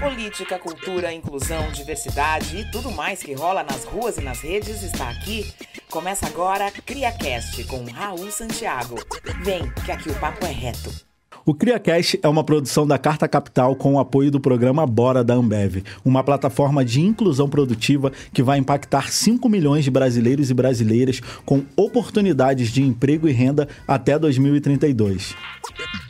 Política, cultura, inclusão, diversidade e tudo mais que rola nas ruas e nas redes está aqui. Começa agora CriaCast com Raul Santiago. Vem, que aqui o papo é reto. O CriaCast é uma produção da Carta Capital com o apoio do programa Bora da Ambev, uma plataforma de inclusão produtiva que vai impactar 5 milhões de brasileiros e brasileiras com oportunidades de emprego e renda até 2032.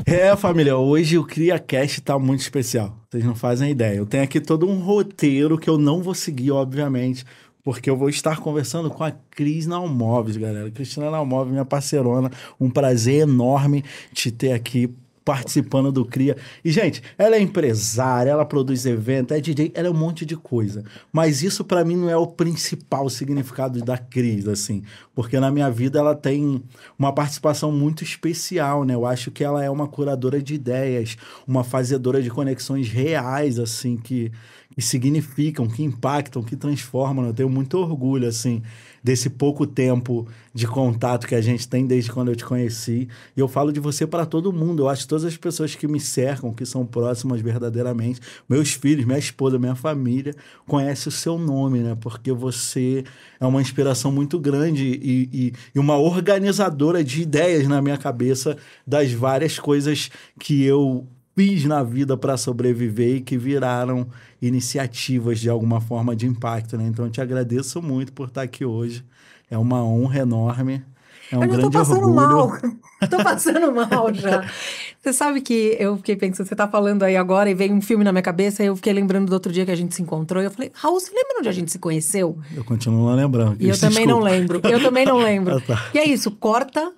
É, família, hoje o CriaCast está muito especial. Vocês não fazem ideia. Eu tenho aqui todo um roteiro que eu não vou seguir, obviamente, porque eu vou estar conversando com a Cris Nalmoves, galera. Cristina Nalmoves, minha parceirona. Um prazer enorme te ter aqui participando do Cria. E, gente, ela é empresária, ela produz evento, é DJ, ela é um monte de coisa. Mas isso, para mim, não é o principal significado da Cris, assim. Porque na minha vida ela tem uma participação muito especial, né? Eu acho que ela é uma curadora de ideias, uma fazedora de conexões reais, assim, que, que significam, que impactam, que transformam. Eu tenho muito orgulho, assim, desse pouco tempo de contato que a gente tem desde quando eu te conheci. E eu falo de você para todo mundo. Eu acho que todas as pessoas que me cercam, que são próximas verdadeiramente, meus filhos, minha esposa, minha família, conhecem o seu nome, né? Porque você é uma inspiração muito grande e, e, e uma organizadora de ideias na minha cabeça das várias coisas que eu fiz na vida para sobreviver e que viraram iniciativas de alguma forma de impacto, né? Então eu te agradeço muito por estar aqui hoje. É uma honra enorme. É um eu grande tô passando orgulho. mal. tô passando mal já. Você sabe que eu fiquei pensando, você tá falando aí agora e veio um filme na minha cabeça e eu fiquei lembrando do outro dia que a gente se encontrou e eu falei, Raul, você lembra onde a gente se conheceu? Eu continuo não lembrando. E eu também não desculpa. lembro. Eu também não lembro. Ah, tá. E é isso, corta.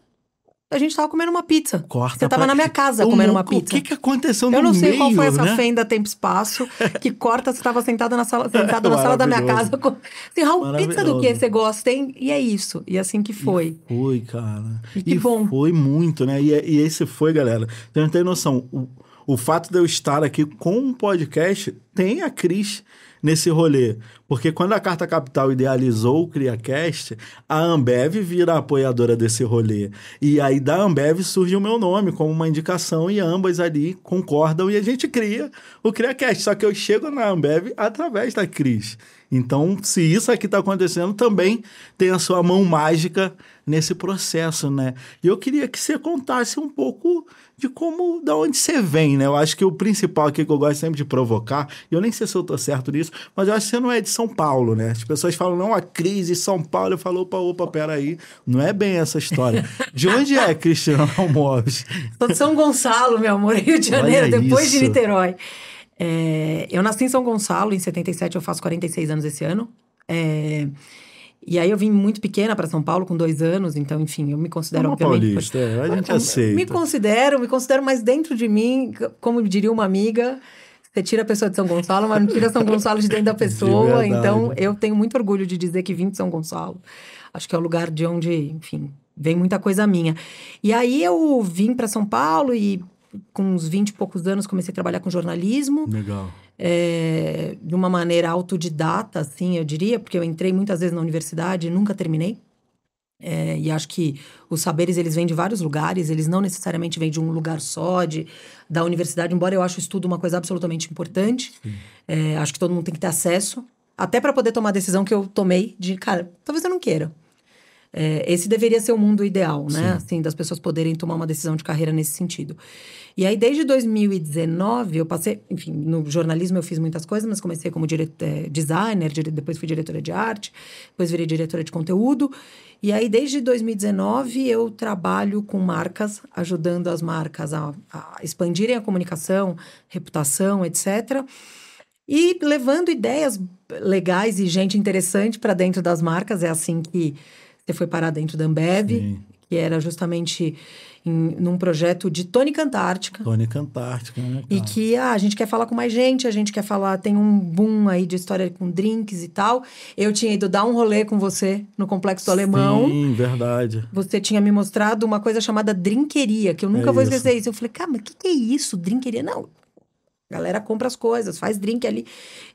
A gente tava comendo uma pizza. Corta Você tava pra- na minha casa Eu comendo não- uma pizza. O que, que aconteceu no Eu não sei meio, qual foi essa né? fenda tempo-espaço que corta, você estava sentada na sala, sentado na sala da minha casa. Com... Assim, Raul, pizza do que você gosta, hein? E é isso. E assim que foi. Foi, cara. E que bom. foi muito, né? E, e esse foi, galera. Você não tem noção. O, o fato de eu estar aqui com um podcast tem a Cris nesse rolê. Porque quando a Carta Capital idealizou o CriaCast, a Ambev vira apoiadora desse rolê. E aí da Ambev surge o meu nome como uma indicação e ambas ali concordam e a gente cria o CriaCast. Só que eu chego na Ambev através da Cris. Então, se isso aqui está acontecendo, também tem a sua mão mágica nesse processo, né? E eu queria que você contasse um pouco de como, da onde você vem, né? Eu acho que o principal aqui que eu gosto sempre de provocar, eu nem sei se eu tô certo nisso, mas eu acho que você não é de São Paulo, né? As pessoas falam, não, a crise São Paulo. Eu falo, opa, opa, peraí. Não é bem essa história. De onde é, Cristiano Almoves? Sou de São Gonçalo, meu amor, Rio de Olha Janeiro, depois de isso. Niterói. É, eu nasci em São Gonçalo, em 77, eu faço 46 anos esse ano. É, e aí eu vim muito pequena para São Paulo, com dois anos, então, enfim, eu me considero, Uma paulista, é, a gente Eu aceita. Me considero, me considero, mas dentro de mim, como diria uma amiga, você tira a pessoa de São Gonçalo, mas não tira São Gonçalo de dentro da pessoa. então, eu tenho muito orgulho de dizer que vim de São Gonçalo. Acho que é o lugar de onde, enfim, vem muita coisa minha. E aí eu vim para São Paulo e com uns 20 e poucos anos comecei a trabalhar com jornalismo Legal. é, de uma maneira autodidata, assim, eu diria, porque eu entrei muitas vezes na universidade e nunca terminei. É, e acho que os saberes eles vêm de vários lugares, eles não necessariamente vêm de um lugar só, de, da universidade, embora eu acho o estudo uma coisa absolutamente importante. É, acho que todo mundo tem que ter acesso, até para poder tomar a decisão que eu tomei de, cara, talvez eu não queira. É, esse deveria ser o mundo ideal, né? Assim, das pessoas poderem tomar uma decisão de carreira nesse sentido. E aí, desde 2019, eu passei, enfim, no jornalismo eu fiz muitas coisas, mas comecei como dire- eh, designer, dire- depois fui diretora de arte, depois virei diretora de conteúdo. E aí, desde 2019, eu trabalho com marcas, ajudando as marcas a, a expandirem a comunicação, reputação, etc. E levando ideias legais e gente interessante para dentro das marcas. É assim que você foi parar dentro da Ambev, Sim. que era justamente em, num projeto de tônica antártica. Tônica Antártica, né? E cara? que ah, a gente quer falar com mais gente, a gente quer falar, tem um boom aí de história com drinks e tal. Eu tinha ido dar um rolê com você no Complexo do Alemão. Sim, verdade. Você tinha me mostrado uma coisa chamada drinqueria, que eu nunca É vou isso. esquecer isso. Eu falei, cara, mas o que, que é isso, drinqueria? Não, a galera compra as coisas, faz drink ali.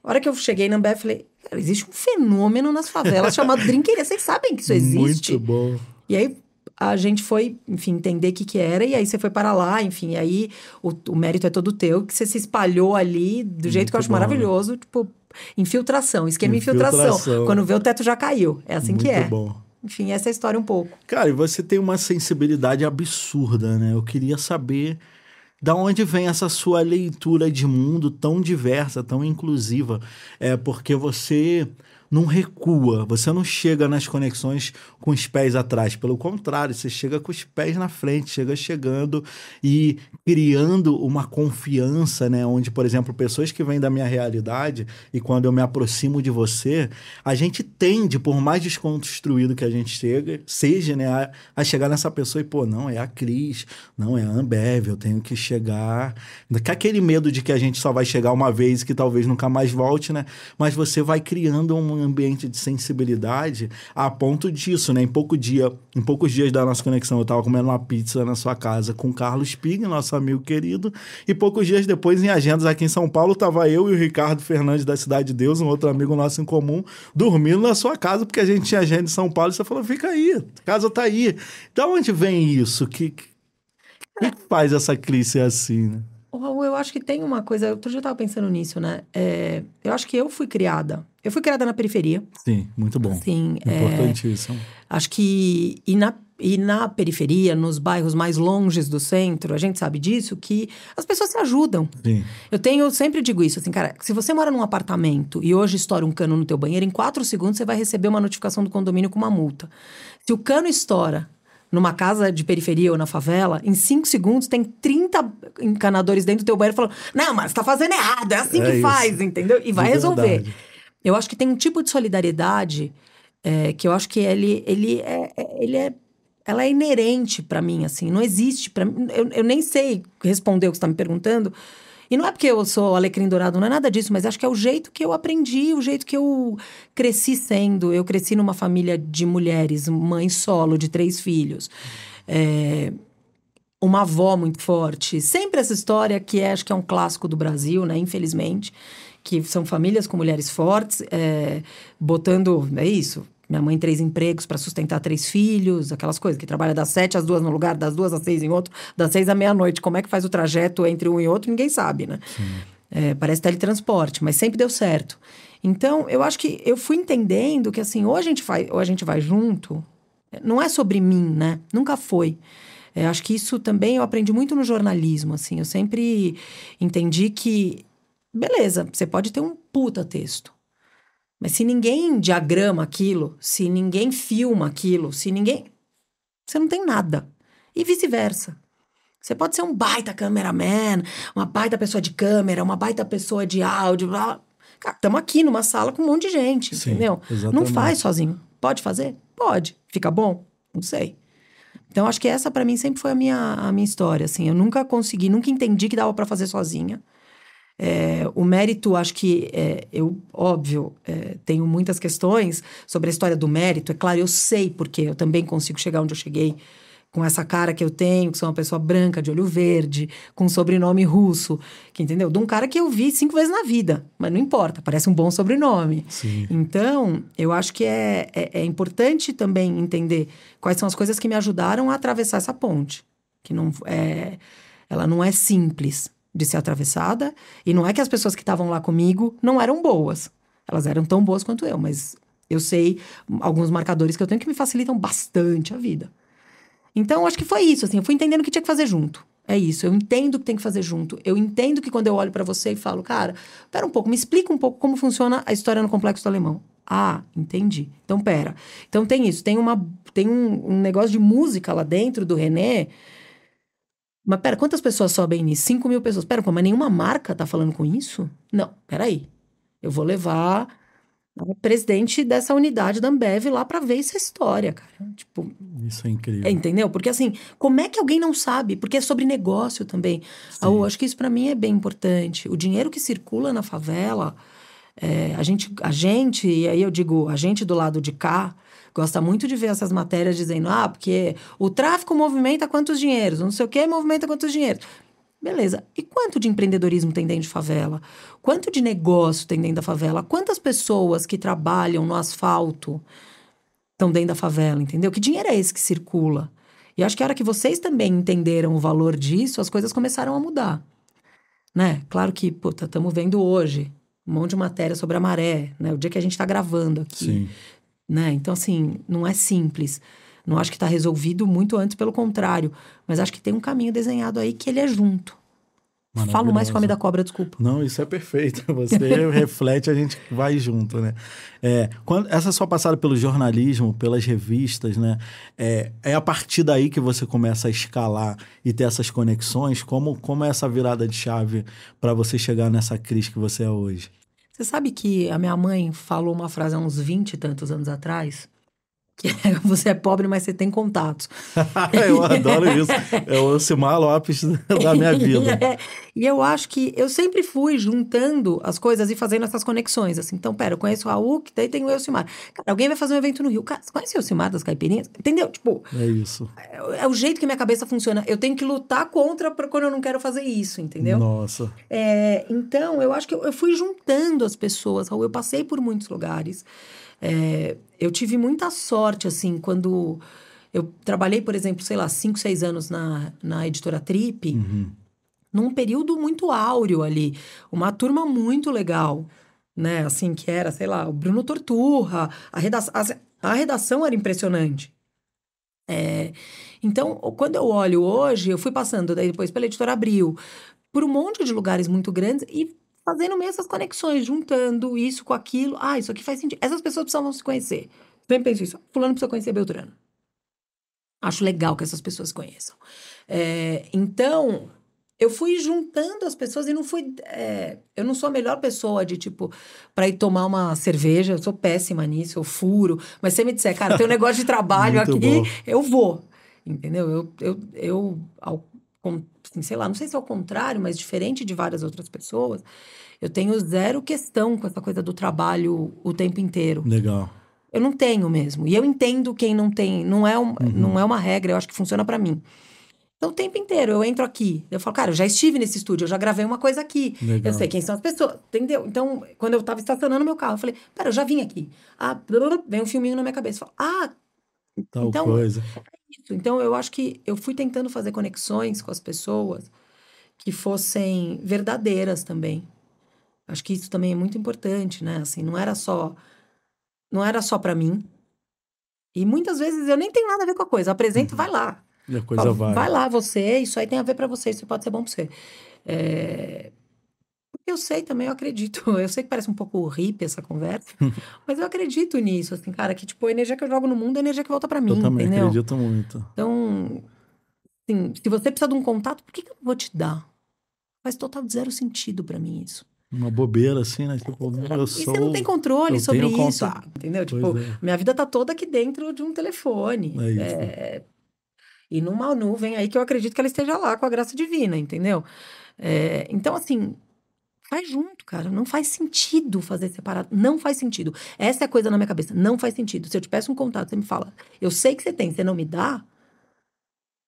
A hora que eu cheguei na Ambev, falei, cara, existe um fenômeno nas favelas chamado drinqueria. Vocês sabem que isso existe? Muito bom. E aí, a gente foi, enfim, entender o que, que era, e aí você foi para lá, enfim, e aí o, o mérito é todo teu, que você se espalhou ali do jeito Muito que eu acho bom, né? maravilhoso, tipo, infiltração, esquema Infiltração. infiltração. Quando vê o teto já caiu. É assim que Muito é. bom. Enfim, essa é a história um pouco. Cara, e você tem uma sensibilidade absurda, né? Eu queria saber da onde vem essa sua leitura de mundo tão diversa, tão inclusiva. É porque você não recua, você não chega nas conexões com os pés atrás. Pelo contrário, você chega com os pés na frente, chega chegando e criando uma confiança, né? Onde, por exemplo, pessoas que vêm da minha realidade e quando eu me aproximo de você, a gente tende, por mais desconstruído que a gente chega, seja, né, a, a chegar nessa pessoa e, pô, não, é a Cris, não, é a Ambev, eu tenho que chegar. Com aquele medo de que a gente só vai chegar uma vez e que talvez nunca mais volte, né? Mas você vai criando um ambiente de sensibilidade a ponto disso, né? Em pouco dia, em poucos dias da nossa conexão, eu tava comendo uma pizza na sua casa com o Carlos Pig, nosso amigo querido, e poucos dias depois, em agendas aqui em São Paulo, tava eu e o Ricardo Fernandes da Cidade de Deus, um outro amigo nosso em comum, dormindo na sua casa, porque a gente tinha agenda em São Paulo, e você falou, fica aí, a casa tá aí. Da onde vem isso? Que, que, que faz essa crise assim, né? Raul, eu acho que tem uma coisa. Outro dia eu tava pensando nisso, né? É, eu acho que eu fui criada. Eu fui criada na periferia. Sim, muito bom. Assim, é, Importantíssimo. acho que. E na, e na periferia, nos bairros mais longes do centro, a gente sabe disso, que as pessoas se ajudam. Sim. Eu tenho, eu sempre digo isso, assim, cara, se você mora num apartamento e hoje estoura um cano no teu banheiro, em quatro segundos você vai receber uma notificação do condomínio com uma multa. Se o cano estoura numa casa de periferia ou na favela, em cinco segundos tem 30 encanadores dentro do teu banheiro falando, não, mas tá fazendo errado, é assim É que isso. faz, entendeu? E vai resolver. verdade. Eu acho que tem um tipo de solidariedade é, que eu acho que ele, ele é, é- ele é ela é inerente pra mim, assim, não existe para mim. Eu, eu nem sei responder o que você tá me perguntando. E não é porque eu sou alecrim dourado, não é nada disso, mas acho que é o jeito que eu aprendi, o jeito que eu cresci sendo. Eu cresci numa família de mulheres, mãe solo, de três filhos. É, uma avó muito forte. Sempre essa história que é, acho que é um clássico do Brasil, né? Infelizmente, que são famílias com mulheres fortes, é, botando, é isso. Minha mãe três empregos para sustentar três filhos, aquelas coisas que trabalha das sete às duas no lugar, das duas às seis em outro, das seis à meia-noite. Como é que faz o trajeto entre um e outro? Ninguém sabe, né? É, parece teletransporte, mas sempre deu certo. Então, eu acho que eu fui entendendo que assim, ou a gente vai, ou a gente vai junto, não é sobre mim, né? Nunca foi. É, acho que isso também eu aprendi muito no jornalismo, assim. Eu sempre entendi que, beleza, você pode ter um puta texto. Mas se ninguém diagrama aquilo, se ninguém filma aquilo, se ninguém. Você não tem nada. E vice-versa. Você pode ser um baita cameraman, uma baita pessoa de câmera, uma baita pessoa de áudio, blá. blá. Cara, estamos aqui numa sala com um monte de gente, Sim, entendeu? Não exatamente. faz sozinho. Pode fazer? Pode. Fica bom? Não sei. Então, acho que essa para mim sempre foi a minha, a minha história, assim. Eu nunca consegui, nunca entendi que dava para fazer sozinha. É, o mérito, acho que é, eu, óbvio, é, tenho muitas questões sobre a história do mérito. É claro, eu sei porque eu também consigo chegar onde eu cheguei com essa cara que eu tenho, que sou uma pessoa branca, de olho verde, com um sobrenome russo, que entendeu? De um cara que eu vi cinco vezes na vida, mas não importa, parece um bom sobrenome. Sim. Então, eu acho que é, é, é importante também entender quais são as coisas que me ajudaram a atravessar essa ponte. Que não é. Ela não é simples de ser atravessada. E não é que as pessoas que estavam lá comigo não eram boas. Elas eram tão boas quanto eu, mas eu sei alguns marcadores que eu tenho que me facilitam bastante a vida. Então, acho que foi isso, assim, eu fui entendendo que tinha que fazer junto. É isso, eu entendo que tem que fazer junto. Eu entendo que quando eu olho pra você e falo, cara, pera um pouco, me explica um pouco como funciona a história no complexo do alemão. Ah, entendi. Então, pera. Então tem isso, tem uma tem um, um negócio de música lá dentro do René. Mas pera, quantas pessoas sobem nisso? 5 mil pessoas. Pera, mas nenhuma marca tá falando com isso? Não, peraí. Eu vou levar o presidente dessa unidade da Ambev lá pra ver essa história, cara. Tipo, Isso é incrível. é, entendeu? Porque assim, como é que alguém não sabe? Porque é sobre negócio também. Ah, Eu acho que isso pra mim é bem importante. O dinheiro que circula na favela, é, a gente, a gente, e aí eu digo, a gente do lado de cá, gosta muito de ver essas matérias dizendo, ah, porque o tráfico movimenta quantos dinheiros, não sei o que movimenta quantos dinheiros. Beleza. E quanto de empreendedorismo tem dentro de favela? Quanto de negócio tem dentro da favela? Quantas pessoas que trabalham no asfalto estão dentro da favela, entendeu? Que dinheiro é esse que circula? E acho que a hora que vocês também entenderam o valor disso, as coisas começaram a mudar. Né? Claro que, puta, estamos vendo hoje um monte de matéria sobre a maré, né? O dia que a gente está gravando aqui. Sim. Né? Então, assim, não é simples. Não acho que está resolvido muito antes, pelo contrário. Mas acho que tem um caminho desenhado aí que ele é junto. Falo mais com a da cobra, desculpa. Não, isso é perfeito. Você reflete, a gente vai junto, né? É, quando, essa sua passada pelo jornalismo, pelas revistas, né? É, é a partir daí que você começa a escalar e ter essas conexões. Como, como é essa virada de chave para você chegar nessa crise que você é hoje? Você sabe que a minha mãe falou uma frase há uns 20 e tantos anos atrás? Que é, você é pobre, mas você tem contatos. eu adoro isso. É o Simar Lopes da minha vida. É, e eu acho que eu sempre fui juntando as coisas e fazendo essas conexões. Assim, então, pera, eu conheço o Raul, que daí tem o Elcimar. Cara, alguém vai fazer um evento no Rio. Cara, você conhece o Elcimar das Caipirinhas? Entendeu? Tipo... É isso. É, é, o jeito que minha cabeça funciona. Eu tenho que lutar contra quando eu não quero fazer isso, entendeu? Nossa. É, então, eu acho que eu, eu fui juntando as pessoas, Raul. Eu passei por muitos lugares. É, eu tive muita sorte, assim, quando eu trabalhei, por exemplo, sei lá, cinco, seis anos na, na editora Trip, uhum. num período muito áureo ali. Uma turma muito legal, né? Assim, que era, sei lá, o Bruno Torturra, a redação, a, a redação era impressionante. É, então, quando eu olho hoje, eu fui passando daí depois pela editora Abril, por um monte de lugares muito grandes e fazendo meio essas conexões, juntando isso com aquilo. Ah, isso aqui faz sentido. Essas pessoas precisavam se conhecer. Sempre penso isso. Fulano precisa conhecer Beltrano. Acho legal que essas pessoas conheçam. É, então, eu fui juntando as pessoas e não fui. É, eu não sou a melhor pessoa de, tipo, para ir tomar uma cerveja. Eu sou péssima nisso, eu furo. Mas você me disser, cara, tem um negócio de trabalho aqui, bom. eu vou. Entendeu? Eu, eu, eu ao sei lá, não sei se é o contrário, mas diferente de várias outras pessoas, eu tenho zero questão com essa coisa do trabalho o tempo inteiro. Legal. Eu não tenho mesmo. E eu entendo quem não tem. Não é, um, uhum. não é uma regra, eu acho que funciona para mim. Então, o tempo inteiro eu entro aqui. Eu falo, cara, eu já estive nesse estúdio, eu já gravei uma coisa aqui. Legal. Eu sei quem são as pessoas, entendeu? Então, quando eu tava estacionando meu carro, eu falei, pera, eu já vim aqui. Ah, vem um filminho na minha cabeça. Eu falo, ah, Tal então, coisa isso. Então, eu acho que eu fui tentando fazer conexões com as pessoas que fossem verdadeiras também. Acho que isso também é muito importante, né? Assim, não era só não era só para mim. E muitas vezes eu nem tenho nada a ver com a coisa. Apresento, uhum. vai lá. E a coisa Fala, vai. Vai lá, você, isso aí tem a ver para você, isso pode ser bom para você. É... Eu sei também, eu acredito. Eu sei que parece um pouco hippie essa conversa, mas eu acredito nisso, assim, cara, que tipo, a energia que eu jogo no mundo é a energia que volta para mim, eu também entendeu? acredito muito. Então, assim, se você precisa de um contato, por que, que eu vou te dar? Faz total zero sentido para mim isso. Uma bobeira, assim, né? Tipo, eu e sou... você não tem controle sobre isso, contato. entendeu? Tipo, é. minha vida tá toda aqui dentro de um telefone. É isso. É... E numa nuvem aí que eu acredito que ela esteja lá com a graça divina, entendeu? É... Então, assim, Faz junto, cara. Não faz sentido fazer separado. Não faz sentido. Essa é a coisa na minha cabeça. Não faz sentido. Se eu te peço um contato, você me fala, eu sei que você tem, você não me dá.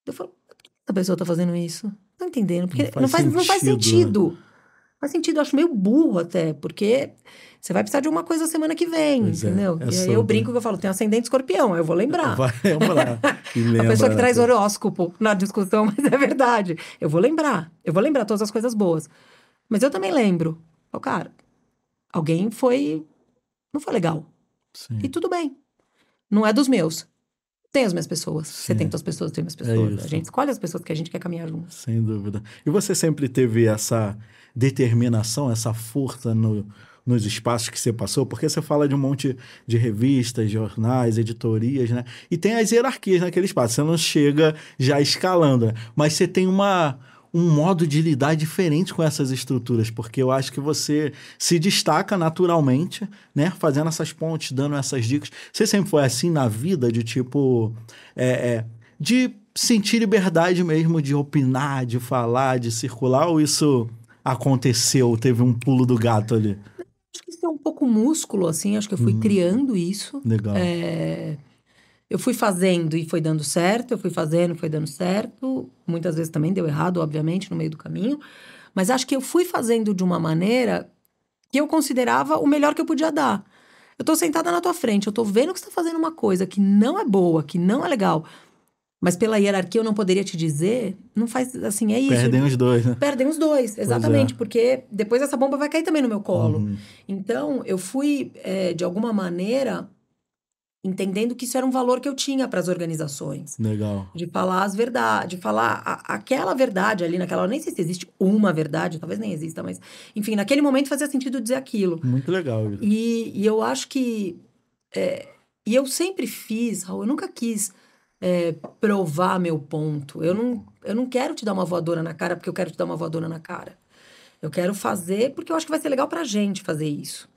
Eu falo, por que essa pessoa tá fazendo isso? Não tô entendendo. Porque não faz, não faz, não faz sentido. Né? Faz sentido, eu acho meio burro até, porque você vai precisar de uma coisa semana que vem, pois é, entendeu? É, é e aí eu brinco que eu falo, tem ascendente escorpião, eu vou lembrar. Vai lembrar. a pessoa que né? traz horóscopo na discussão, mas é verdade. Eu vou lembrar. Eu vou lembrar todas as coisas boas. Mas eu também lembro. Oh, cara, alguém foi. Não foi legal. Sim. E tudo bem. Não é dos meus. Tem as minhas pessoas. Sim. Você tem as pessoas, tem as pessoas. É a gente escolhe as pessoas que a gente quer caminhar junto. Sem dúvida. E você sempre teve essa determinação, essa força no, nos espaços que você passou? Porque você fala de um monte de revistas, jornais, editorias, né? E tem as hierarquias naquele espaço. Você não chega já escalando, né? Mas você tem uma um modo de lidar diferente com essas estruturas, porque eu acho que você se destaca naturalmente, né? Fazendo essas pontes, dando essas dicas. Você sempre foi assim na vida, de tipo. É, é, de sentir liberdade mesmo de opinar, de falar, de circular, ou isso aconteceu, teve um pulo do gato ali? Acho que isso é um pouco músculo, assim, acho que eu fui hum, criando isso. Legal. É eu fui fazendo e foi dando certo, eu fui fazendo e foi dando certo. Muitas vezes também deu errado, obviamente, no meio do caminho. Mas acho que eu fui fazendo de uma maneira que eu considerava o melhor que eu podia dar. Eu tô sentada na tua frente, eu tô vendo que você tá fazendo uma coisa que não é boa, que não é legal. mas pela hierarquia eu não poderia te dizer, não faz assim, é isso. Perdem os dois, né? Perdem os dois, exatamente, é. porque depois essa bomba vai cair também no meu colo. Uhum. Então, eu fui, é, de alguma maneira, entendendo que isso era um valor que eu tinha para as organizações. Legal. De falar as verdades, de falar a, aquela verdade ali naquela hora. Nem sei se existe uma verdade, talvez nem exista, mas enfim, naquele momento fazia sentido dizer aquilo. Muito legal. E, e eu acho que. É, e eu sempre fiz, Raul, eu nunca quis é, provar meu ponto. Eu não, eu não quero te dar uma voadora na cara porque eu quero te dar uma voadora na cara. Eu quero fazer porque eu acho que vai ser legal pra gente fazer isso.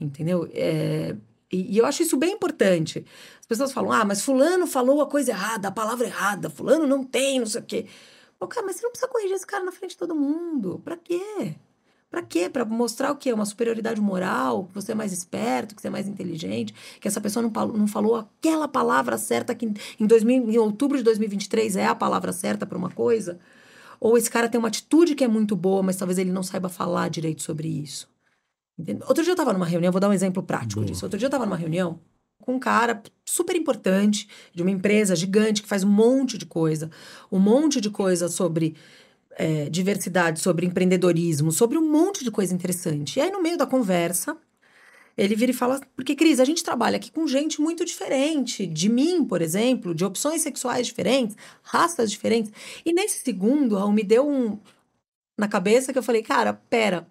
Entendeu? É, e, e, eu acho isso bem importante. As pessoas falam, ah, mas fulano falou a coisa errada, a palavra errada, fulano não tem, não sei o quê. Pô, cara, mas você não precisa corrigir esse cara na frente de todo mundo. Pra quê? Pra quê? Pra mostrar o quê? Uma superioridade moral, que você é mais esperto, que você é mais inteligente, que essa pessoa não, não falou aquela palavra certa que em, 2000, em outubro de 2023 é a palavra certa para uma coisa. Ou esse cara tem uma atitude que é muito boa, mas talvez ele não saiba falar direito sobre isso. Outro dia eu estava numa reunião, vou dar um exemplo prático Boa. disso. Outro dia eu estava numa reunião com um cara super importante de uma empresa gigante que faz um monte de coisa, um monte de coisa sobre é, diversidade, sobre empreendedorismo, sobre um monte de coisa interessante. E aí, no meio da conversa, ele vira e fala: Porque, Cris, a gente trabalha aqui com gente muito diferente, de mim, por exemplo, de opções sexuais diferentes, raças diferentes. E nesse segundo, me deu um na cabeça que eu falei: Cara, pera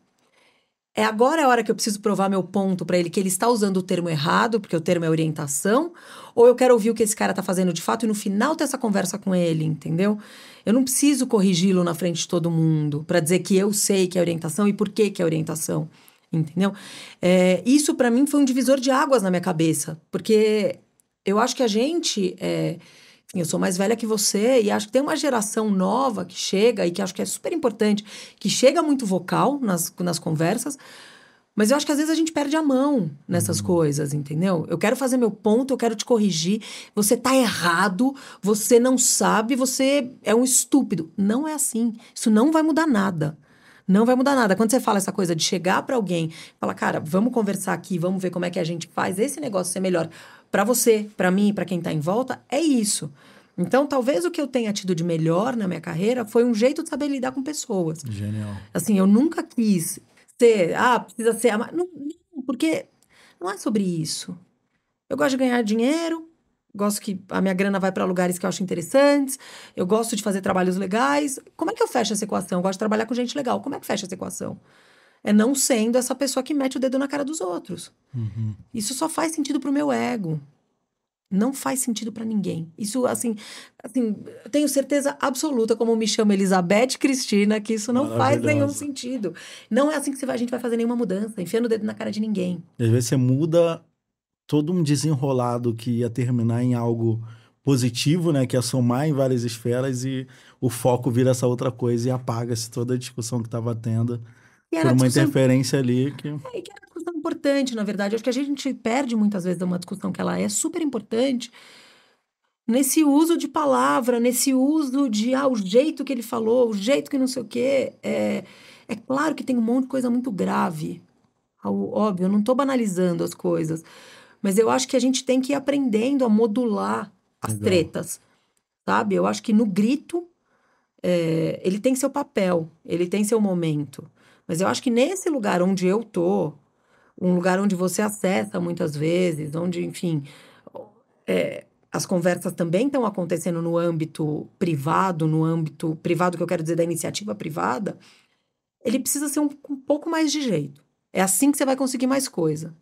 é agora a hora que eu preciso provar meu ponto para ele que ele está usando o termo errado, porque o termo é orientação, ou eu quero ouvir o que esse cara está fazendo de fato e no final ter essa conversa com ele, entendeu? Eu não preciso corrigi-lo na frente de todo mundo para dizer que eu sei que é orientação e por que que é orientação, entendeu? É, isso para mim foi um divisor de águas na minha cabeça, porque eu acho que a gente é, eu sou mais velha que você e acho que tem uma geração nova que chega e que acho que é super importante, que chega muito vocal nas, nas conversas, mas eu acho que às vezes a gente perde a mão nessas uhum. coisas, entendeu? Eu quero fazer meu ponto, eu quero te corrigir. Você tá errado, você não sabe, você é um estúpido. Não é assim. Isso não vai mudar nada. Não vai mudar nada. Quando você fala essa coisa de chegar para alguém, falar, cara, vamos conversar aqui, vamos ver como é que a gente faz esse negócio ser melhor para você, para mim, para quem está em volta, é isso. Então, talvez o que eu tenha tido de melhor na minha carreira foi um jeito de saber lidar com pessoas. Genial. Assim, eu nunca quis ser, ah, precisa ser. Não, não, porque não é sobre isso. Eu gosto de ganhar dinheiro, gosto que a minha grana vai para lugares que eu acho interessantes, eu gosto de fazer trabalhos legais. Como é que eu fecho essa equação? Eu gosto de trabalhar com gente legal. Como é que fecha essa equação? É não sendo essa pessoa que mete o dedo na cara dos outros. Uhum. Isso só faz sentido pro meu ego. Não faz sentido para ninguém. Isso, assim, assim, tenho certeza absoluta, como me chama Elizabeth Cristina, que isso não faz nenhum sentido. Não é assim que vai, a gente vai fazer nenhuma mudança, enfiando o dedo na cara de ninguém. Às vezes você muda todo um desenrolado que ia terminar em algo positivo, né? Que ia somar em várias esferas e o foco vira essa outra coisa e apaga-se toda a discussão que estava tendo por uma discussão... interferência ali que... É, que era uma discussão importante, na verdade. Acho que a gente perde muitas vezes uma discussão que ela é super importante nesse uso de palavra, nesse uso de ah, o jeito que ele falou, o jeito que não sei o quê. É, é claro que tem um monte de coisa muito grave. Óbvio, eu não estou banalizando as coisas. Mas eu acho que a gente tem que ir aprendendo a modular as Legal. tretas. Sabe? Eu acho que no grito, é, ele tem seu papel, ele tem seu momento. Mas eu acho que nesse lugar onde eu tô, um lugar onde você acessa muitas vezes, onde, enfim, é, as conversas também estão acontecendo no âmbito privado, no âmbito privado que eu quero dizer da iniciativa privada, ele precisa ser um, um pouco mais de jeito. É assim que você vai conseguir mais coisa.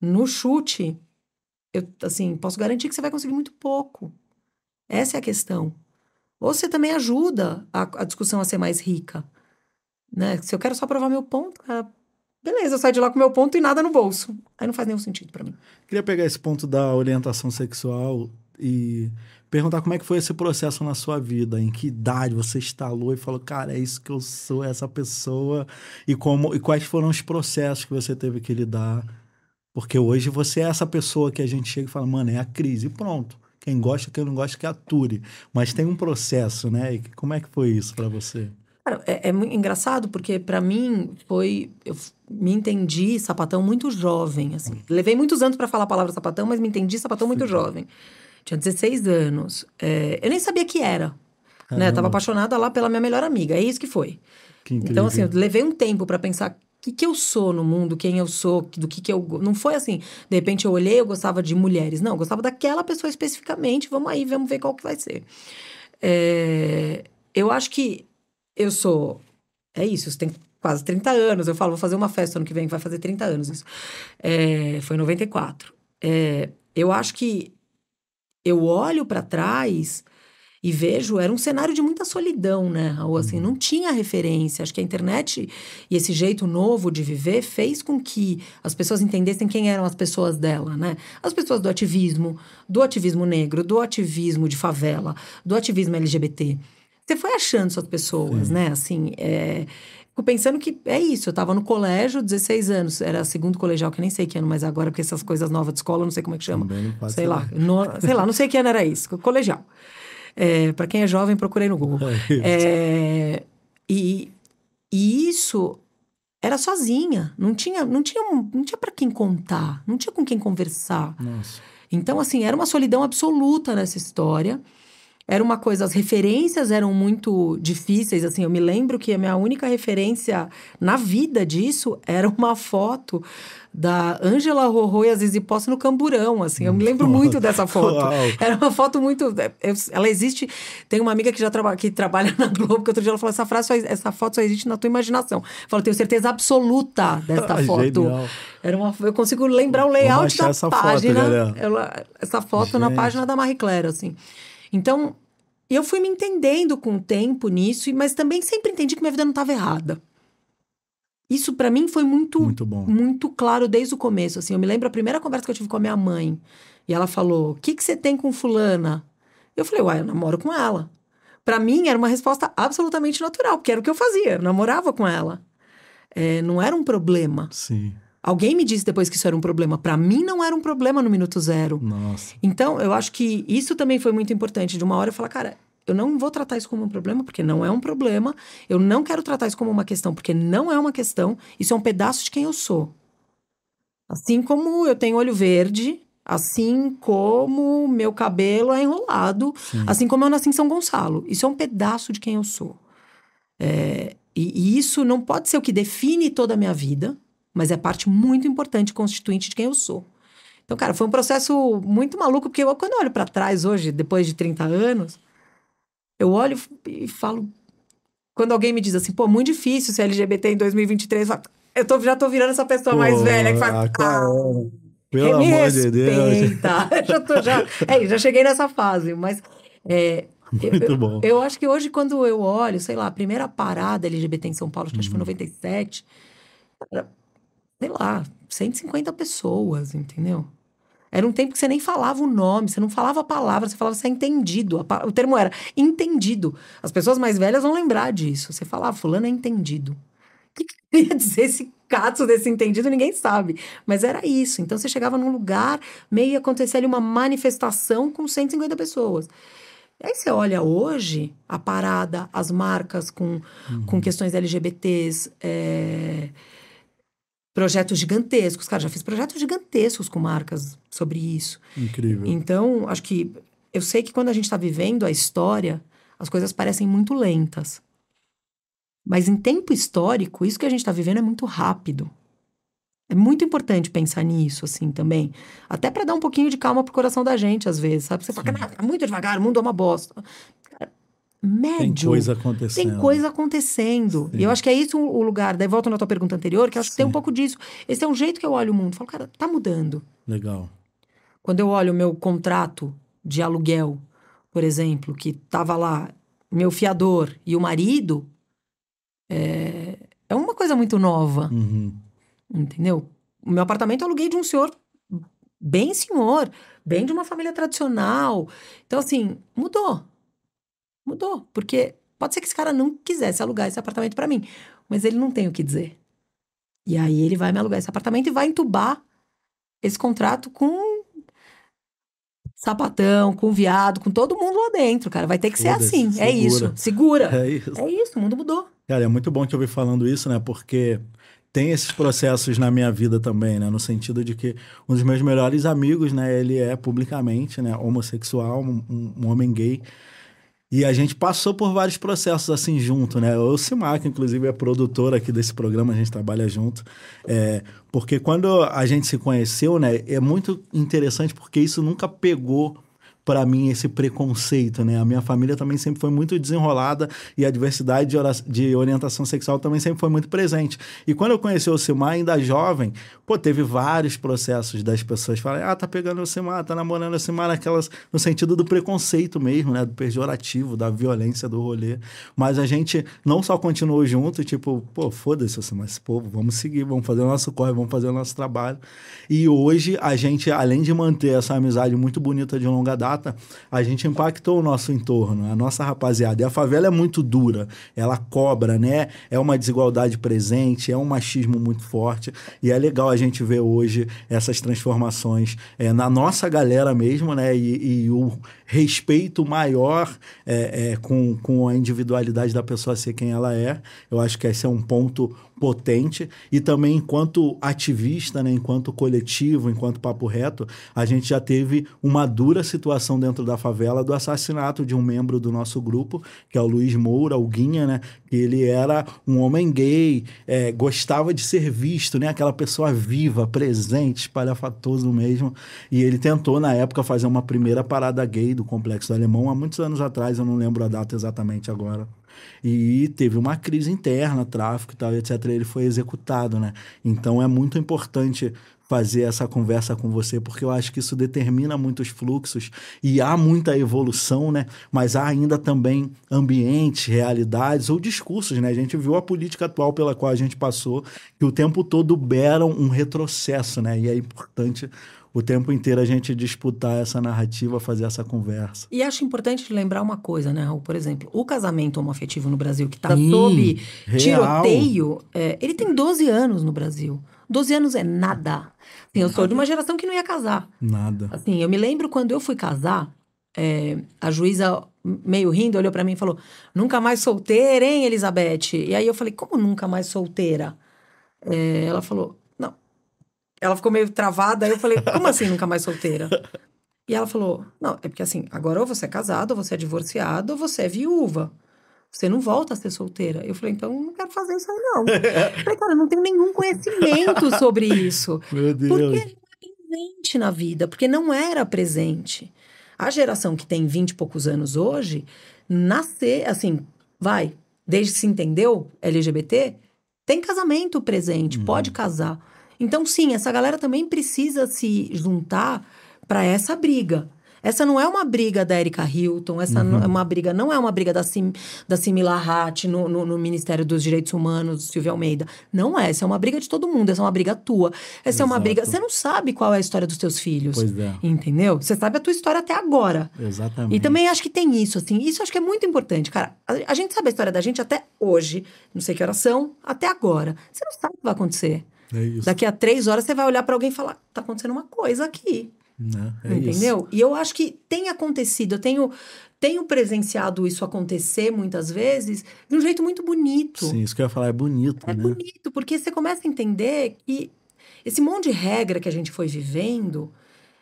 No chute, eu, assim, posso garantir que você vai conseguir muito pouco. Essa é a questão. Ou você também ajuda a, a discussão a ser mais rica. Né? Se eu quero só provar meu ponto, cara, beleza, eu saio de lá com meu ponto e nada no bolso. Aí não faz nenhum sentido para mim. Queria pegar esse ponto da orientação sexual e perguntar como é que foi esse processo na sua vida, em que idade você instalou e falou, cara, é isso que eu sou, essa pessoa, e como e quais foram os processos que você teve que lidar. Porque hoje você é essa pessoa que a gente chega e fala, mano, é a crise, e pronto. Quem gosta, quem não gosta, que ature. Mas tem um processo, né? E como é que foi isso para você? Cara, é, é muito engraçado porque para mim foi. Eu me entendi sapatão muito jovem, assim. Levei muitos anos para falar a palavra sapatão, mas me entendi sapatão muito jovem. tinha 16 anos. É, eu nem sabia que era. Né? Eu tava apaixonada lá pela minha melhor amiga. É isso que foi. Que. Então, assim, eu levei um tempo para pensar o que, que eu sou no mundo, quem eu sou, do que, que eu. Não foi assim, de repente eu olhei, eu gostava de mulheres. Não, eu gostava daquela pessoa especificamente. Vamos aí, vamos ver qual que vai ser. É, eu acho que eu sou. É isso, você tem quase 30 anos. Eu falo, vou fazer uma festa ano que vem, vai fazer 30 anos isso. É, foi em 94. É, eu acho que eu olho para trás e vejo, era um cenário de muita solidão, né, Raul? Assim, não tinha referência. Acho que a internet e esse jeito novo de viver fez com que as pessoas entendessem quem eram as pessoas dela, né? As pessoas do ativismo, do ativismo negro, do ativismo de favela, do ativismo LGBT. Você foi achando suas pessoas, né? Assim, é... Fico pensando que é isso. Eu tava no colégio, 16 anos. Era segundo colegial, que eu nem sei que ano, mas agora, porque essas coisas novas de escola, eu não sei como é que chama. Sei lá. No- sei lá, não sei que ano era isso. Colegial. É, para quem é jovem, procurei no Google. É isso. É, e, e isso era sozinha. Não tinha, não tinha, não tinha para quem contar, não tinha com quem conversar. Nossa. Então, assim, era uma solidão absoluta nessa história. Era uma coisa, as referências eram muito difíceis, assim, eu me lembro que a minha única referência na vida disso era uma foto da Ângela Rorô e a Zizi Posse no Camburão, assim, eu me lembro muito dessa foto. Uau. Era uma foto muito, eu- ela existe, tem uma amiga que já traba, que trabalha na Globo, que outro dia ela falou, essa frase, só, essa foto só existe na tua imaginação. Eu falo, tenho certeza absoluta dessa Ah, foto. genial. Era uma, eu consigo lembrar o layout da essa foto, página. galera. ela- essa foto na Gente. página da Marie Claire, assim. Então, eu fui me entendendo com o tempo nisso, mas também sempre entendi que minha vida não estava errada. Isso para mim foi muito, Muito bom. muito claro desde o começo. Assim, eu me lembro a primeira conversa que eu tive com a minha mãe. E ela falou: O que, que você tem com fulana? Eu falei, uai, eu namoro com ela. Para mim era uma resposta absolutamente natural, porque era o que eu fazia, eu namorava com ela. É, não era um problema. Sim. Alguém me disse depois que isso era um problema. Para mim não era um problema no minuto zero. Nossa. Então, eu acho que isso também foi muito importante. De uma hora eu falar, cara, eu não vou tratar isso como um problema, porque não é um problema. Eu não quero tratar isso como uma questão, porque não é uma questão. Isso é um pedaço de quem eu sou. Assim como eu tenho olho verde, assim como meu cabelo é enrolado, assim como eu nasci em São Gonçalo. Isso é um pedaço de quem eu sou. É, e, e isso não pode ser o que define toda a minha vida, mas é parte muito importante, constituinte de quem eu sou. Então, cara, foi um processo muito maluco, porque eu, quando eu olho pra trás hoje, depois de 30 anos, eu olho e falo. Quando alguém me diz assim, pô, muito difícil ser LGBT em 2023, eu falo, eu tô, já tô virando essa pessoa mais Pô, velha que fala. ah. Pelo "Ah, me amor de Deus. respeita." já, tô, já, é, já cheguei nessa fase, mas. é, eu- Muito eu, bom. eu acho que hoje, quando eu olho, sei lá, a primeira parada LGBT em São Paulo, acho que Uhum. foi em 97, era, sei lá, 150 pessoas, entendeu? Era um tempo que você nem falava o nome, você não falava a palavra, você falava você é entendido. O termo era entendido. As pessoas mais velhas vão lembrar disso. Você falava, fulano é entendido. O que que queria dizer esse cato desse entendido? Ninguém sabe. Mas era isso. Então você chegava num lugar, meio ia acontecer ali uma manifestação com 150 pessoas. Aí você olha hoje a parada, as marcas com, com questões LGBTs, é, projetos gigantescos. Cara, já fiz projetos gigantescos com marcas sobre isso. Incrível. Então, acho que eu sei que quando a gente está vivendo a história, as coisas parecem muito lentas. Mas em tempo histórico, isso que a gente está vivendo é muito rápido. É muito importante pensar nisso, assim, também. Até para dar um pouquinho de calma pro coração da gente, às vezes, sabe? Você fala, "Cara, tá muito devagar, o mundo é uma bosta. Cara, Tem médio. coisa acontecendo. Tem coisa acontecendo. E eu acho que é isso o lugar. Daí volto na tua pergunta anterior, que eu acho que tem um Sim. pouco disso. Esse é um jeito que eu olho o mundo. Eu falo, cara, tá mudando. Legal. Quando eu olho o meu contrato de aluguel, por exemplo, que tava lá, meu fiador e o marido, é, é uma coisa muito nova, Uhum. entendeu? O meu apartamento eu aluguei de um senhor bem senhor, bem de uma família tradicional. Então, assim, mudou. Mudou. Porque pode ser que esse cara não quisesse alugar esse apartamento para mim, mas ele não tem o que dizer. E aí ele vai me alugar esse apartamento e vai entubar esse contrato com sapatão, com viado, com todo mundo lá dentro, cara. Vai ter que ser assim. É segura. isso. Segura. É isso. É isso, o mundo mudou. Cara, é muito bom te ouvir falando isso, né? Porque tem esses processos na minha vida também, né? No sentido de que um dos meus melhores amigos, né? Ele é publicamente, né? Homossexual, um, um homem gay. E a gente passou por vários processos assim junto, né? O Simac, inclusive, é produtor aqui desse programa, a gente trabalha junto. É, porque quando a gente se conheceu, né? É muito interessante porque isso nunca pegou para mim esse preconceito, né? A minha família também sempre foi muito desenrolada e a diversidade de, de orientação sexual também sempre foi muito presente. E quando eu conheci o Silmar, ainda jovem, pô, teve vários processos das pessoas falarem, ah, tá pegando o Silmar, tá namorando o Silmar, naquelas, no sentido do preconceito mesmo, né? Do pejorativo, da violência do rolê. Mas a gente não só continuou junto, tipo, pô, foda-se, Silmar, esse povo, vamos seguir, vamos fazer o nosso corre, vamos fazer o nosso trabalho. E hoje a gente, além de manter essa amizade muito bonita de longa data, a gente impactou o nosso entorno, a nossa rapaziada. E a favela é muito dura, ela cobra, né? É uma desigualdade presente, é um machismo muito forte. E é legal a gente ver hoje essas transformações é, na nossa galera mesmo, né? E, e o respeito maior é, é, com, com a individualidade da pessoa ser quem ela é. Eu acho que esse é um ponto potente e também enquanto ativista, né, enquanto coletivo, enquanto papo reto, a gente já teve uma dura situação dentro da favela do assassinato de um membro do nosso grupo, que é o Luiz Moura, o Guinha, né, ele era um homem gay, é, gostava de ser visto, né, aquela pessoa viva, presente, espalhafatoso mesmo, e ele tentou na época fazer uma primeira parada gay do Complexo do Alemão há muitos anos atrás, eu não lembro a data exatamente agora. E teve uma crise interna, tráfico e tal, etc. Ele foi executado, né? Então é muito importante fazer essa conversa com você, porque eu acho que isso determina muitos fluxos e há muita evolução, né? Mas há ainda também ambientes, realidades ou discursos, né? A gente viu a política atual pela qual a gente passou, que o tempo todo beram um retrocesso, né? E é importante o tempo inteiro a gente disputar essa narrativa, fazer essa conversa. E acho importante lembrar uma coisa, né, Raul? Por exemplo, o casamento homoafetivo no Brasil, que está sob tiroteio, é, ele tem 12 anos no Brasil. 12 anos é nada. Assim, eu sou de uma geração que não ia casar. Nada. Assim, eu me lembro quando eu fui casar, é, a juíza, meio rindo, olhou para mim e falou: Nunca mais solteira, hein, Elizabeth? E aí eu falei: Como nunca mais solteira? É, ela falou: ela ficou meio travada, aí eu falei, como assim nunca mais solteira? E ela falou, não, é porque assim, agora ou você é casado, ou você é divorciado, ou você é viúva. Você não volta a ser solteira. Eu falei, então não quero fazer isso aí, não. eu falei, cara, não tenho nenhum conhecimento sobre isso. Meu Deus. Porque não é presente na vida, porque não era presente. A geração que tem 20 e poucos anos hoje, nascer, assim, vai, desde que se entendeu LGBT, tem casamento presente, uhum. pode casar. Então, sim, essa galera também precisa se juntar para essa briga. Essa não é uma briga da Erika Hilton, essa uhum. não é uma briga, não é uma briga da, Sim, da Simila Hatt no, no, no, Ministério dos Direitos Humanos, Silvia Almeida. Não é, essa é uma briga de todo mundo, essa é uma briga tua. Essa Exato. é uma briga. Você não sabe qual é a história dos teus filhos. Pois é. Entendeu? Você sabe a tua história até agora. Exatamente. E também acho que tem isso, assim. Isso acho que é muito importante, cara. A, a gente sabe a história da gente até hoje, não sei que horas são, até agora. Você não sabe o que vai acontecer. É. Daqui a três horas você vai olhar para alguém e falar: tá acontecendo uma coisa aqui. Né? É Entendeu? Isso. E eu acho que tem acontecido, eu tenho, tenho presenciado isso acontecer muitas vezes de um jeito muito bonito. Sim, isso que eu ia falar é bonito. É né? bonito, porque você começa a entender que esse monte de regra que a gente foi vivendo,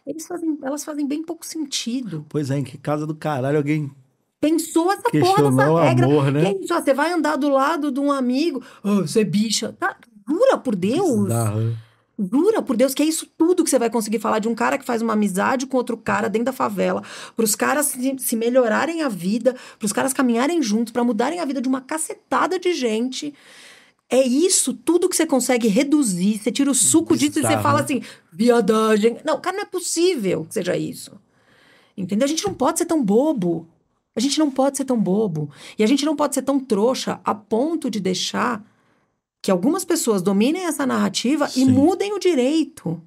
eles fazem, elas fazem bem pouco sentido. Pois é, em que casa do caralho alguém pensou essa porra dessa regra. Amor, né? Que é isso? Você vai andar do lado de um amigo, oh, você é bicha. Tá, Jura por Deus? Bizarro. Jura por Deus que é isso tudo que você vai conseguir falar de um cara que faz uma amizade com outro cara dentro da favela, para os caras se, se, melhorarem a vida, para os caras caminharem juntos, para mudarem a vida de uma cacetada de gente. É isso tudo que você consegue reduzir. Você tira o suco Bizarro. disso e você fala assim, viadagem. Não, cara, não é possível que seja isso. Entendeu? A gente não pode ser tão bobo. A gente não pode ser tão bobo. E a gente não pode ser tão trouxa a ponto de deixar que algumas pessoas dominem essa narrativa Sim. e mudem o direito.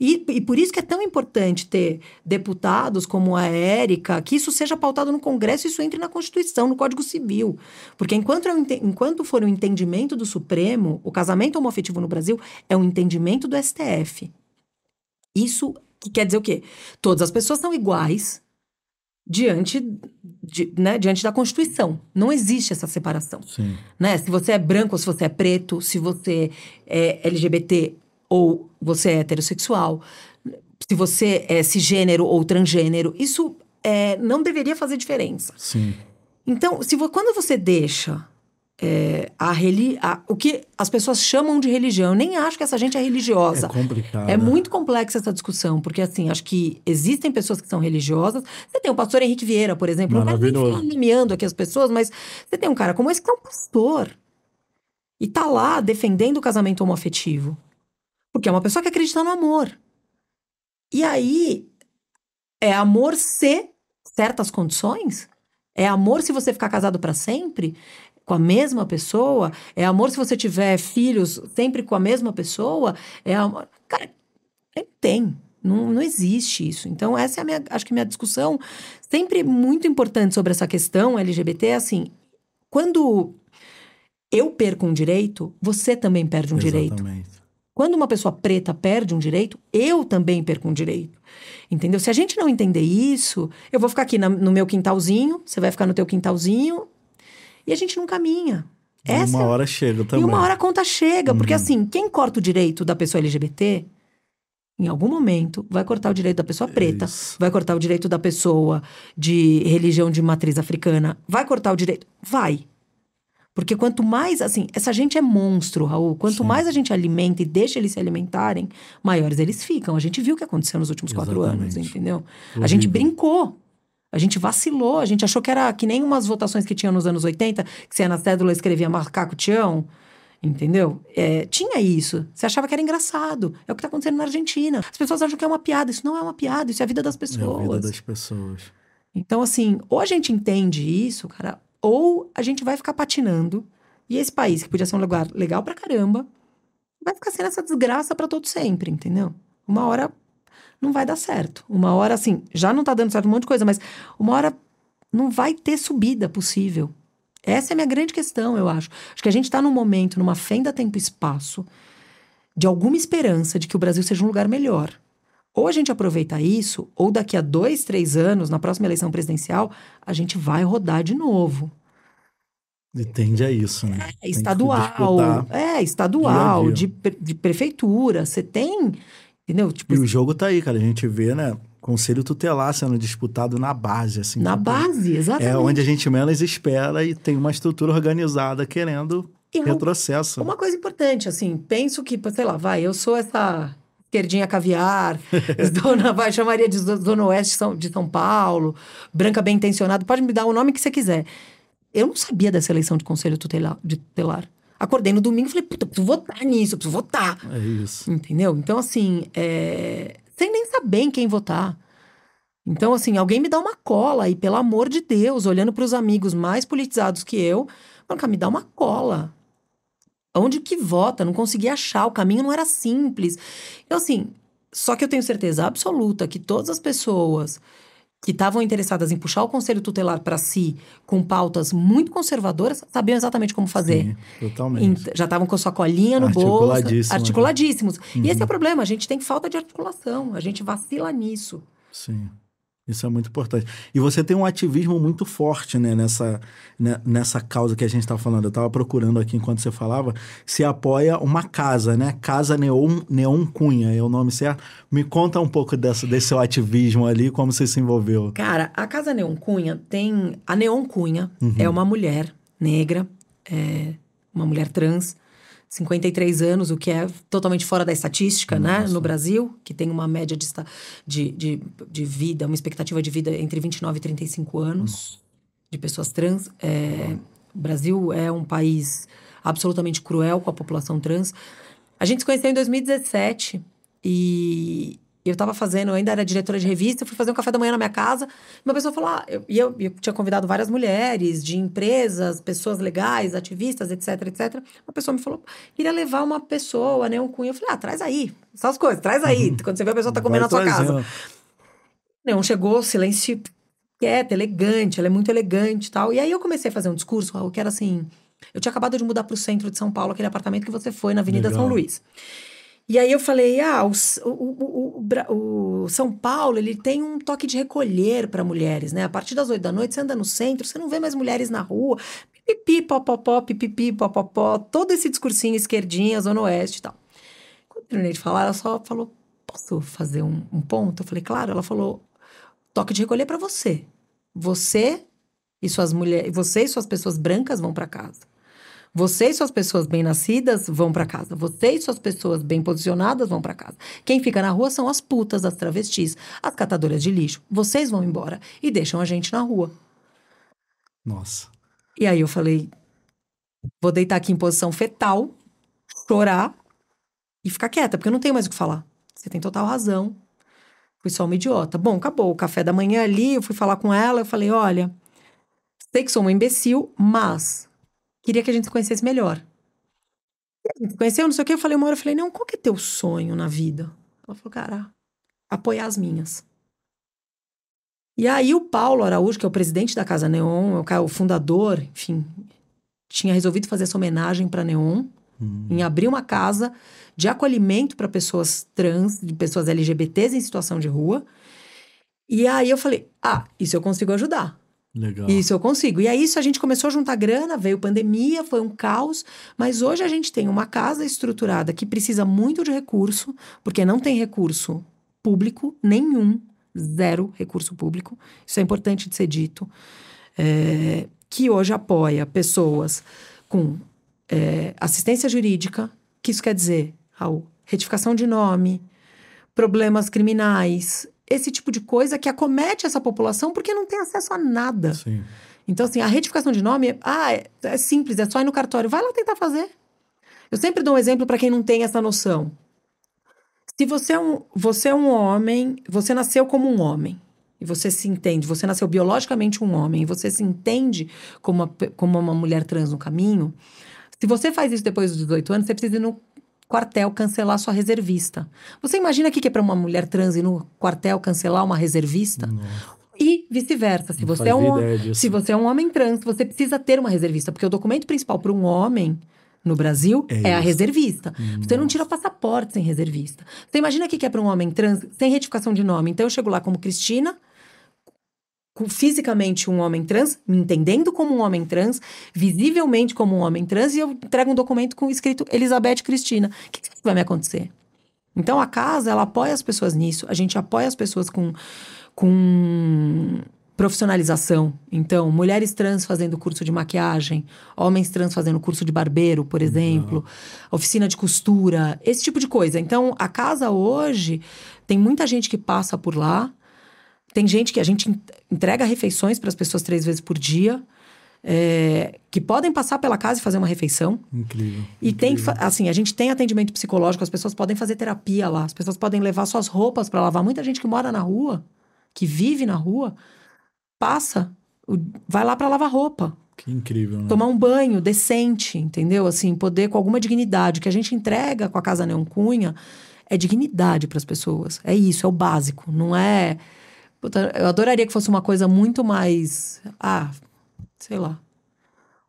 E, e, por isso que é tão importante ter deputados como a Érica, que isso seja pautado no Congresso e isso entre na Constituição, no Código Civil. Porque enquanto, é enquanto for o um entendimento do Supremo, o casamento homoafetivo no Brasil é um entendimento do STF. Isso que quer dizer o quê? Todas as pessoas são iguais, diante, de, né, diante da Constituição. Não existe essa separação. Sim. Né? Se você é branco ou se você é preto, se você é LGBT ou você é heterossexual, se você é cisgênero ou transgênero, isso é, não deveria fazer diferença. Sim. Então, se quando você deixa é, a, reli a, o que as pessoas chamam de religião, eu nem acho que essa gente é religiosa. É complicado. É muito complexa essa discussão, porque assim, acho que existem pessoas que são religiosas. Você tem o pastor Henrique Vieira, por exemplo. Não quero Maravilhoso. nomeando aqui as pessoas, mas você tem um cara como esse que é um pastor. E tá lá defendendo o casamento homoafetivo. Porque é uma pessoa que acredita no amor. E aí, é amor se certas condições? É amor se você ficar casado para sempre com a mesma pessoa? É amor se você tiver filhos sempre com a mesma pessoa? É amor... Cara, tem. Não, não existe isso. Então, essa é a minha. Acho que minha discussão sempre muito importante sobre essa questão LGBT é assim: quando eu perco um direito, você também perde um direito. Exatamente. Quando uma pessoa preta perde um direito, eu também perco um direito. Entendeu? Se a gente não entender isso, eu vou ficar aqui na- no meu quintalzinho, você vai ficar no teu quintalzinho, e a gente não caminha. Essa uma é- hora chega também. E uma hora a conta chega, porque Uhum. assim, quem corta o direito da pessoa LGBT, em algum momento, vai cortar o direito da pessoa preta, Isso. vai cortar o direito da pessoa de religião de matriz africana, vai cortar o direito. Vai. Porque quanto mais, assim, essa gente é monstro, Raul. Quanto Sim. mais a gente alimenta e deixa eles se alimentarem, maiores eles ficam. A gente viu o que aconteceu nos últimos quatro anos, Exatamente. entendeu? A gente Horrível. brincou. A gente vacilou. A gente achou que era que nem umas votações que tinha nos anos 80, que você ia na cédula escrevia macaco tião. Entendeu? É, tinha isso. Você achava que era engraçado. É o que está acontecendo na Argentina. As pessoas acham que é uma piada. Isso não é uma piada, isso é a vida das É a pessoas. vida das pessoas. Então, assim, ou a gente entende isso, cara, ou a gente vai ficar patinando. E esse país, que podia ser um lugar legal pra caramba, vai ficar sendo essa desgraça pra todo sempre, entendeu? Uma hora não vai dar certo. Uma hora, assim, já não tá dando certo um monte de coisa, mas uma hora não vai ter subida possível. Essa é a minha grande questão, eu acho. Acho que a gente tá num momento, numa fenda tempo e espaço, de alguma esperança de que o Brasil seja um lugar melhor. Ou a gente aproveita isso, ou daqui a dois, três anos, na próxima eleição presidencial, a gente vai rodar de novo. E tende a isso, né? É estadual. É, estadual, dia a dia. de, de prefeitura. Você tem. Entendeu? Tipo, E o jogo tá aí, cara. A gente vê, né? Conselho tutelar sendo disputado na base, assim. na tipo, base, exatamente. É onde a gente menos espera e tem uma estrutura organizada querendo retrocesso. Uma coisa importante, assim, penso que, sei lá, vai, eu sou essa esquerdinha caviar, dona, vai, chamaria de zo- Zona Oeste de São, de São Paulo, branca bem intencionada, pode me dar o nome que você quiser. Eu não sabia dessa eleição de conselho tutelar. De tutelar. Acordei no domingo e falei, puta, preciso votar nisso, preciso votar. É isso. Entendeu? Então, assim, é... sem nem saber em quem votar. Então, assim, alguém me dá uma cola e, pelo amor de Deus, olhando para os amigos mais politizados que eu, falando, cara, me dá uma cola. Onde que vota? Não consegui achar, o caminho não era simples. Então, assim, só que eu tenho certeza absoluta que todas as pessoas que estavam interessadas em puxar o conselho tutelar para si com pautas muito conservadoras sabiam exatamente como fazer. Sim, totalmente. Ent- já estavam com sua colinha no bolso. Articuladíssimo, né? Articuladíssimos. E Uhum. esse é o problema, a gente tem falta de articulação, a gente vacila nisso. Sim. Isso é muito importante. E você tem um ativismo muito forte, né, nessa, né, nessa causa que a gente está falando. Eu estava procurando aqui enquanto você falava. Se apoia uma casa, né? Casa Neon, Neon Cunha, é o nome certo. Me conta um pouco dessa, desse seu ativismo ali, como você se envolveu. Cara, a Casa Neon Cunha tem. A Neon Cunha Uhum. é uma mulher negra, é uma mulher trans, 53 anos, o que é totalmente fora da estatística, né? Nossa. No Brasil, que tem uma média de, de, de, de vida, uma expectativa de vida entre 29 e 35 anos de pessoas trans. É, o Brasil é um país absolutamente cruel com a população trans. A gente se conheceu em 2017 e eu estava fazendo, eu ainda era diretora de revista, eu fui fazer um café da manhã na minha casa. Uma pessoa falou: ah, eu, e eu, eu tinha convidado várias mulheres de empresas, pessoas legais, ativistas, etc, etc. Uma pessoa me falou: queria levar uma pessoa, né, um cunho. Eu falei: ah, traz aí. Essas coisas, traz aí. Quando você vê a pessoa tá comendo Uhum. Vai na sua casa. Não, chegou, silêncio quieta, elegante, ela é muito elegante e tal. E aí eu comecei a fazer um discurso, Raul, que era assim. Eu tinha acabado de mudar para o centro de São Paulo, aquele apartamento que você foi na Avenida Legal. São Luís. E aí eu falei, ah, o, o, o, o, São Paulo, ele tem um toque de recolher para mulheres, né? A partir das oito da noite, você anda no centro, você não vê mais mulheres na rua, pipi, popopó, pipipi, popopó, todo esse discursinho esquerdinha, zona oeste e tal. Quando eu terminei de falar, ela só falou, posso fazer um, um ponto? Eu falei, claro. Ela falou, toque de recolher para você. Você e suas mulheres, você e suas pessoas brancas vão para casa. Você e suas pessoas bem-nascidas vão para casa. Você e suas pessoas bem posicionadas vão para casa. Quem fica na rua são as putas, as travestis, as catadoras de lixo. Vocês vão embora e deixam a gente na rua. Nossa. E aí eu falei: vou deitar aqui em posição fetal, chorar e ficar quieta, porque eu não tenho mais o que falar. Você tem total razão. Fui só uma idiota. Bom, acabou o café da manhã ali, eu fui falar com ela, eu falei: olha, sei que sou uma imbecil, mas queria que a gente se conhecesse melhor. Conheceu, não sei o que. Eu falei uma hora, eu falei, não, qual que é teu sonho na vida? Ela falou, cara, apoiar as minhas. E aí o Paulo Araújo, que é o presidente da Casa Neon, é o fundador, enfim, tinha resolvido fazer essa homenagem para Neon, hum. em abrir uma casa de acolhimento para pessoas trans, de pessoas LGBTs em situação de rua. E aí eu falei, ah, isso eu consigo ajudar. Legal. Isso eu consigo. E aí isso a gente começou a juntar grana, veio pandemia, foi um caos, mas hoje a gente tem uma casa estruturada que precisa muito de recurso, porque não tem recurso público nenhum, zero recurso público. Isso é importante de ser dito. É, que hoje apoia pessoas com é, assistência jurídica, que isso quer dizer, Raul, retificação de nome, problemas criminais, esse tipo de coisa que acomete essa população porque não tem acesso a nada. Sim. Então, assim, a retificação de nome, ah, é, é simples, é só ir no cartório. Vai lá tentar fazer. Eu sempre dou um exemplo para quem não tem essa noção. Se você é, um, você é um homem, você nasceu como um homem, e você se entende, você nasceu biologicamente um homem, e você se entende como uma, como uma mulher trans no caminho, se você faz isso depois dos 18 anos, você precisa ir no quartel cancelar sua reservista. Você imagina o que é para uma mulher trans ir no quartel cancelar uma reservista? Nossa. E vice-versa. Se, você é um, se você é um homem trans, você precisa ter uma reservista, porque o documento principal para um homem no Brasil é, é a reservista. Nossa. Você não tira passaporte sem reservista. Você imagina o que é para um homem trans sem retificação de nome. Então eu chego lá como Cristina, fisicamente um homem trans, me entendendo como um homem trans, visivelmente como um homem trans, e eu entrego um documento com escrito Elizabeth Cristina. O que, que vai me acontecer? Então a casa, ela apoia as pessoas nisso, a gente apoia as pessoas com, com profissionalização. Então, mulheres trans fazendo curso de maquiagem, homens trans fazendo curso de barbeiro, por exemplo, oficina de costura, esse tipo de coisa. Então, a casa hoje tem muita gente que passa por lá tem gente que a gente entrega refeições para as pessoas três vezes por dia. É, que podem passar pela casa e fazer uma refeição. Incrível. E incrível. tem, assim, a gente tem atendimento psicológico, as pessoas podem fazer terapia lá, as pessoas podem levar suas roupas para lavar. Muita gente que mora na rua, que vive na rua, passa, vai lá para lavar roupa. Que incrível, né? Tomar um banho decente, entendeu? Assim, poder com alguma dignidade. O que a gente entrega com a Casa Neon Cunha é dignidade para as pessoas. É isso, é o básico. Não é eu adoraria que fosse uma coisa muito mais. Ah, sei lá.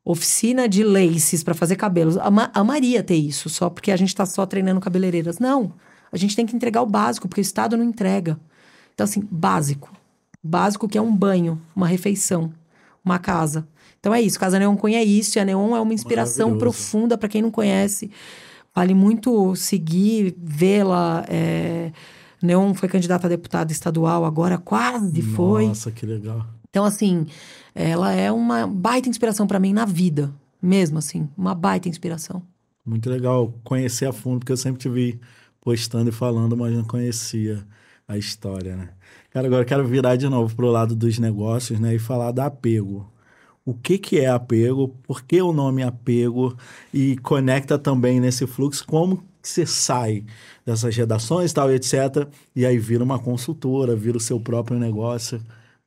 Oficina de laces para fazer cabelos. Ama, amaria ter isso, só porque a gente tá só treinando cabeleireiras. Não. A gente tem que entregar o básico, porque o Estado não entrega. Então, assim, básico. Básico que é um banho, uma refeição, uma casa. Então é isso. Casa Neon Cunha é isso. E a Neon é uma inspiração profunda para quem não conhece. Vale muito seguir, vê-la. É Neon foi candidata a deputada estadual, agora quase Nossa, foi. Nossa, que legal. Então, assim, ela é uma baita inspiração para mim na vida, mesmo assim, uma baita inspiração. Muito legal conhecer a fundo, porque eu sempre te vi postando e falando, mas não conhecia a história, né? Cara, agora eu quero virar de novo pro lado dos negócios, né, e falar da apego. O que que é apego? Por que o nome apego? E conecta também nesse fluxo como que você sai dessas redações tal, e etc. E aí vira uma consultora, vira o seu próprio negócio.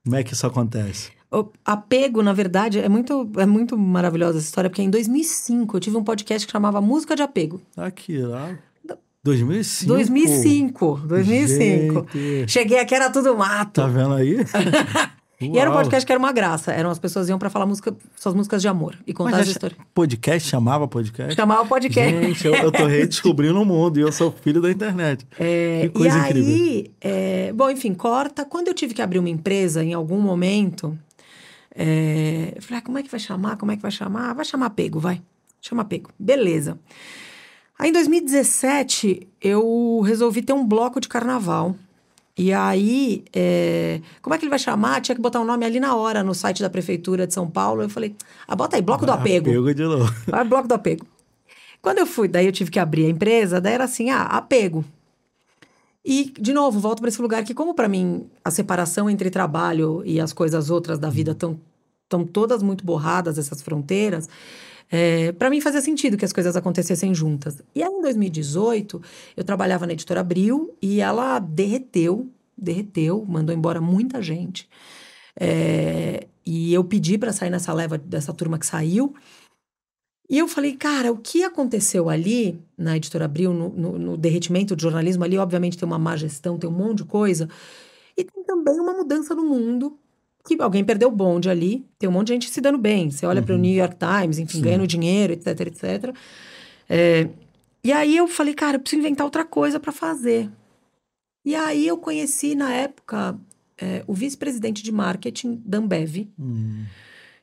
Como é que isso acontece? O apego, na verdade, é muito, é muito maravilhosa essa história, porque em 2005 eu tive um podcast que chamava Música de Apego. Aqui, lá. 2005. 2005, 2005. Gente. Cheguei aqui, era tudo mato. Tá vendo aí? E era um Uau. podcast que era uma graça. Eram as pessoas iam pra falar música, suas músicas de amor e contar as histórias. podcast chamava podcast? Chamava podcast. Gente, eu, eu tô redescobrindo o mundo e eu sou filho da internet. que coisa e incrível. aí, é, bom, enfim, corta. Quando eu tive que abrir uma empresa, em algum momento, é, eu falei, ah, como é que vai chamar? Como é que vai chamar? Vai chamar Pego, vai. Chama Pego. Beleza. Aí, em 2017, eu resolvi ter um bloco de carnaval. E aí, é, como é que ele vai chamar? Tinha que botar o nome ali na hora no site da Prefeitura de São Paulo. Eu falei, ah, bota aí, Bloco do Apego. Apego de novo. Vai, bloco do apego. Quando eu fui, daí eu tive que abrir a empresa, daí era assim, ah, apego. E, de novo, volto para esse lugar que, como para mim a separação entre trabalho e as coisas outras da vida estão tão todas muito borradas, essas fronteiras, é, para mim fazia sentido que as coisas acontecessem juntas. E aí, em 2018, eu trabalhava na editora Abril e ela derreteu, derreteu, mandou embora muita gente. É, e eu pedi para sair nessa leva dessa turma que saiu. E eu falei, cara, o que aconteceu ali na editora Abril, no, no, no derretimento do jornalismo ali, obviamente tem uma má gestão, tem um monte de coisa. E tem também uma mudança no mundo, que alguém perdeu o bonde ali, tem um monte de gente se dando bem. Você olha para o New York Times, enfim, Sim. ganhando dinheiro, etc, etc. É, e aí eu falei, cara, eu preciso inventar outra coisa para fazer. E aí eu conheci, na época, é, o vice-presidente de marketing da Ambev, Hum,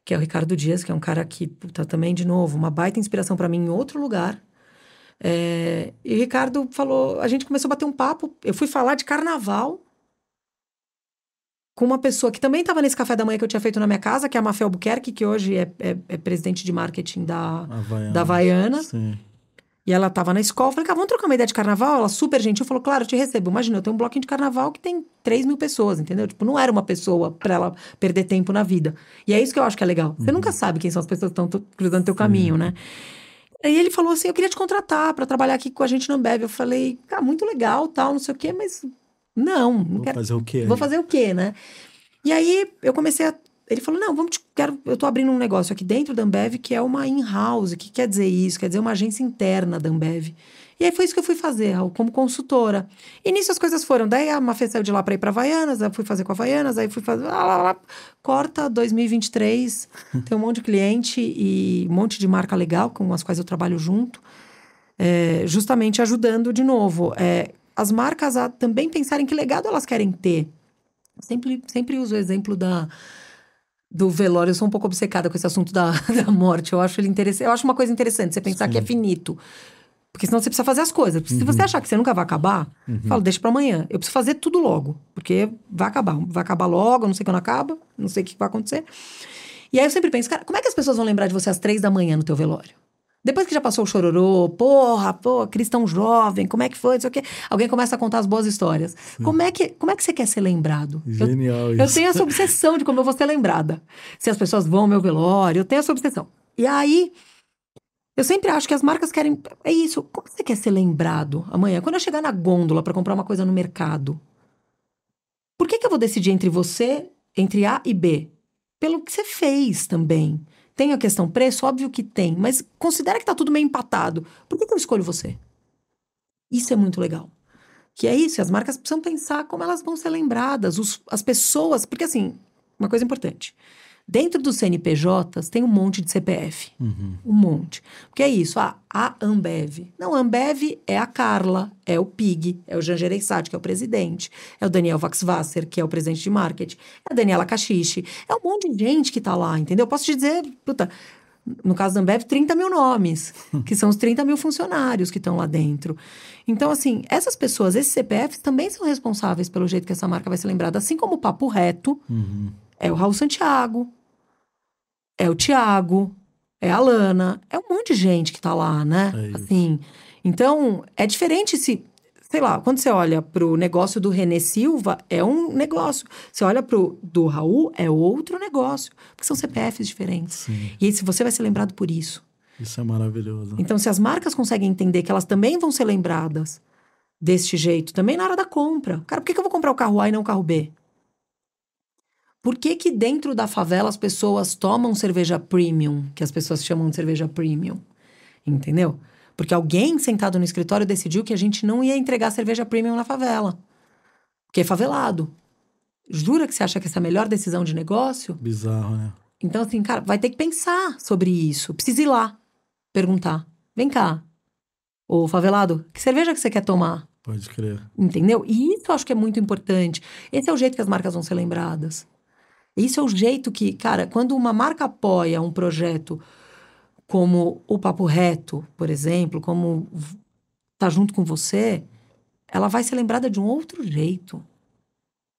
que é o Ricardo Dias, que é um cara que, puta, também, de novo, uma baita inspiração para mim em outro lugar. É, e o Ricardo falou, a gente começou a bater um papo, eu fui falar de carnaval com uma pessoa que também estava nesse café da manhã que eu tinha feito na minha casa, que é a Mafel Albuquerque, que hoje é, é- é presidente de marketing da, Havaiana. da Havaiana. Sim. E ela tava na escola, eu falei, cara, vamos trocar uma ideia de carnaval? Ela super gentil, falou, claro, eu te recebo. Imagina, eu tenho um bloquinho de carnaval que tem 3 mil pessoas, entendeu? Tipo, não era uma pessoa pra ela perder tempo na vida. E é isso que eu acho que é legal. Você nunca sabe quem são as pessoas que estão cruzando teu caminho, né? Aí ele falou assim, eu queria te contratar pra trabalhar aqui com a gente na Ambev. Eu falei, cara, muito legal, tal, não sei o quê, mas não, não Vou quero fazer o quê? Vou fazer o quê, né? E aí eu comecei a. Ele falou: não, vamos. te- Quero, eu tô abrindo um negócio aqui dentro da Ambev que é uma in-house. O que quer dizer isso? Quer dizer uma agência interna da Ambev. E aí foi isso que eu fui fazer, Raul, como consultora. E nisso as coisas foram. Daí a Mafê saiu de lá para ir para Havaianas, aí eu fui fazer com a Havaianas, aí fui fazer. Lá, lá, lá. Corta 2023, tem um monte de cliente e um monte de marca legal com as quais eu trabalho junto. É, justamente ajudando de novo é, as marcas a também pensarem que legado elas querem ter. Sempre, sempre uso o exemplo da, do velório. Eu sou um pouco obcecada com esse assunto da, da morte. Eu acho ele interessante. Eu acho uma coisa interessante você pensar que é finito. Porque senão você precisa fazer as coisas. Se você achar que você nunca vai acabar, fala, deixa pra amanhã. Eu preciso fazer tudo logo. Porque vai acabar. Vai acabar logo, não sei quando acaba, não sei o que vai acontecer. E aí eu sempre penso, cara, como é que as pessoas vão lembrar de você às três da manhã no teu velório? Depois que já passou o chororô, porra, pô, cristão jovem, como é que foi, não sei o quê. Alguém começa a contar as boas histórias. Como é, que, como é que você quer ser lembrado? Eu- Genial eu isso. tenho essa obsessão de como eu vou ser lembrada. Se as pessoas vão ao meu velório, eu tenho essa obsessão. E aí, eu sempre acho que as marcas querem. É isso. Como você quer ser lembrado amanhã? Quando eu chegar na gôndola para comprar uma coisa no mercado, por que, que eu vou decidir entre você, entre A e B? Pelo que você fez também. Tem a questão preço? Óbvio que tem. Mas considera que tá tudo meio empatado. Por que, que eu escolho você? Isso é muito legal. Que é isso, as marcas precisam pensar como elas vão ser lembradas, os- as pessoas, porque assim, uma coisa importante. Dentro dos CNPJs tem um monte de CPF. Um monte. Porque é isso, ah, a Ambev. Não, a Ambev é a Carla, é o Pig, é o Jean Gereissati, que é o presidente, é o Daniel Vaxvasser, que é o presidente de marketing, é a Daniela Cachiche, é um monte de gente que tá lá, entendeu? Posso te dizer, puta, no caso da Ambev, 30 mil nomes, que são os 30 mil funcionários que estão lá dentro. Então, assim, essas pessoas, esses CPFs, também são responsáveis pelo jeito que essa marca vai ser lembrada. Assim como o Papo Reto, é o Raul Santiago, é o Tiago, é a Lana, é um monte de gente que tá lá, né? É assim, então, é diferente se... Sei lá, quando você olha pro negócio do René Silva, é um negócio. Você olha pro do Raul, é outro negócio. Porque são CPFs diferentes. Sim, E aí, se você vai ser lembrado por isso. isso é maravilhoso. Então, se as marcas conseguem entender que elas também vão ser lembradas deste jeito, também na hora da compra. Cara, por que, que eu vou comprar o carro A e não o carro B? Por que, que dentro da favela as pessoas tomam cerveja premium, que as pessoas chamam de cerveja premium? Entendeu? Porque alguém sentado no escritório decidiu que a gente não ia entregar cerveja premium na favela. Porque é favelado. Jura que você acha que essa é a melhor decisão de negócio? Bizarro, né? Então, assim, cara, vai ter que pensar sobre isso. Precisa ir lá perguntar. Vem cá, ô favelado, que cerveja que você quer tomar? Pode crer. Entendeu? E isso eu acho que é muito importante. Esse é o jeito que as marcas vão ser lembradas. Isso é o jeito que, cara, quando uma marca apoia um projeto como o Papo Reto, por exemplo, como tá junto com você, ela vai ser lembrada de um outro jeito.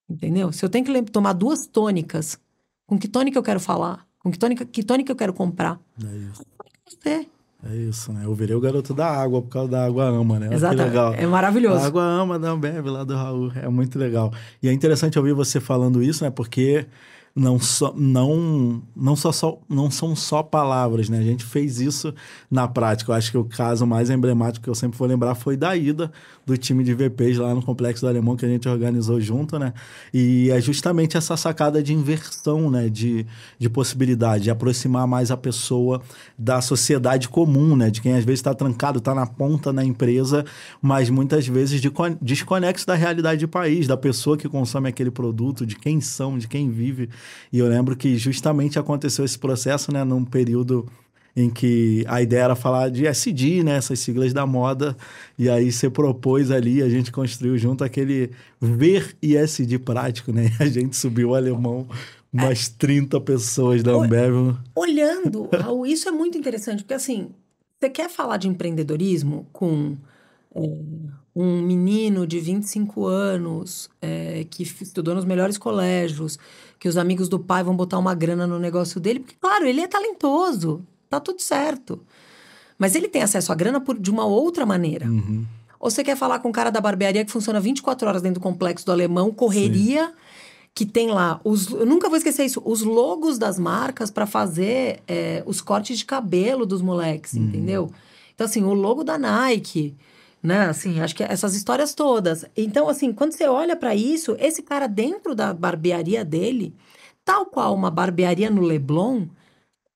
Entendeu? Se eu tenho que tomar duas tônicas, com que tônica eu quero falar? Com que tônica, que tônica eu quero comprar? É isso. Você. É isso, né? Eu virei o garoto da água por causa da água ama, né? Exato. É maravilhoso. A água ama da Ambev lá do Raul. É muito legal. E é interessante ouvir você falando isso, né? Porque não, só, não, não, só, só, não são só palavras, né? A gente fez isso na prática. Eu acho que o caso mais emblemático que eu sempre vou lembrar foi da ida do time de VPs lá no Complexo do Alemão que a gente organizou junto, né? E é justamente essa sacada de inversão, né? De, de possibilidade, de aproximar mais a pessoa da sociedade comum, né? De quem às vezes está trancado, está na ponta na empresa, mas muitas vezes de, desconexo da realidade do país, da pessoa que consome aquele produto, de quem são, de quem vive. E eu lembro que justamente aconteceu esse processo, né? Num período em que a ideia era falar de SD, né, essas siglas da moda, e aí você propôs ali, a gente construiu junto aquele ver ISD prático, né? A gente subiu o alemão umas é. 30 pessoas da Ambev. Olhando, Raul, isso é muito interessante, porque assim, você quer falar de empreendedorismo com é, um menino de 25 anos é, que estudou nos melhores colégios, que os amigos do pai vão botar uma grana no negócio dele, porque, claro, ele é talentoso, tá tudo certo. Mas ele tem acesso à grana por, de uma outra maneira. Uhum. Ou você quer falar com o cara da barbearia que funciona 24 horas dentro do complexo do alemão, correria, Sim. que tem lá. Os, eu nunca vou esquecer isso, os logos das marcas para fazer é, os cortes de cabelo dos moleques, uhum. entendeu? Então, assim, o logo da Nike, né? Assim, acho que essas histórias todas. Então, assim, quando você olha para isso, esse cara dentro da barbearia dele, tal qual uma barbearia no Leblon,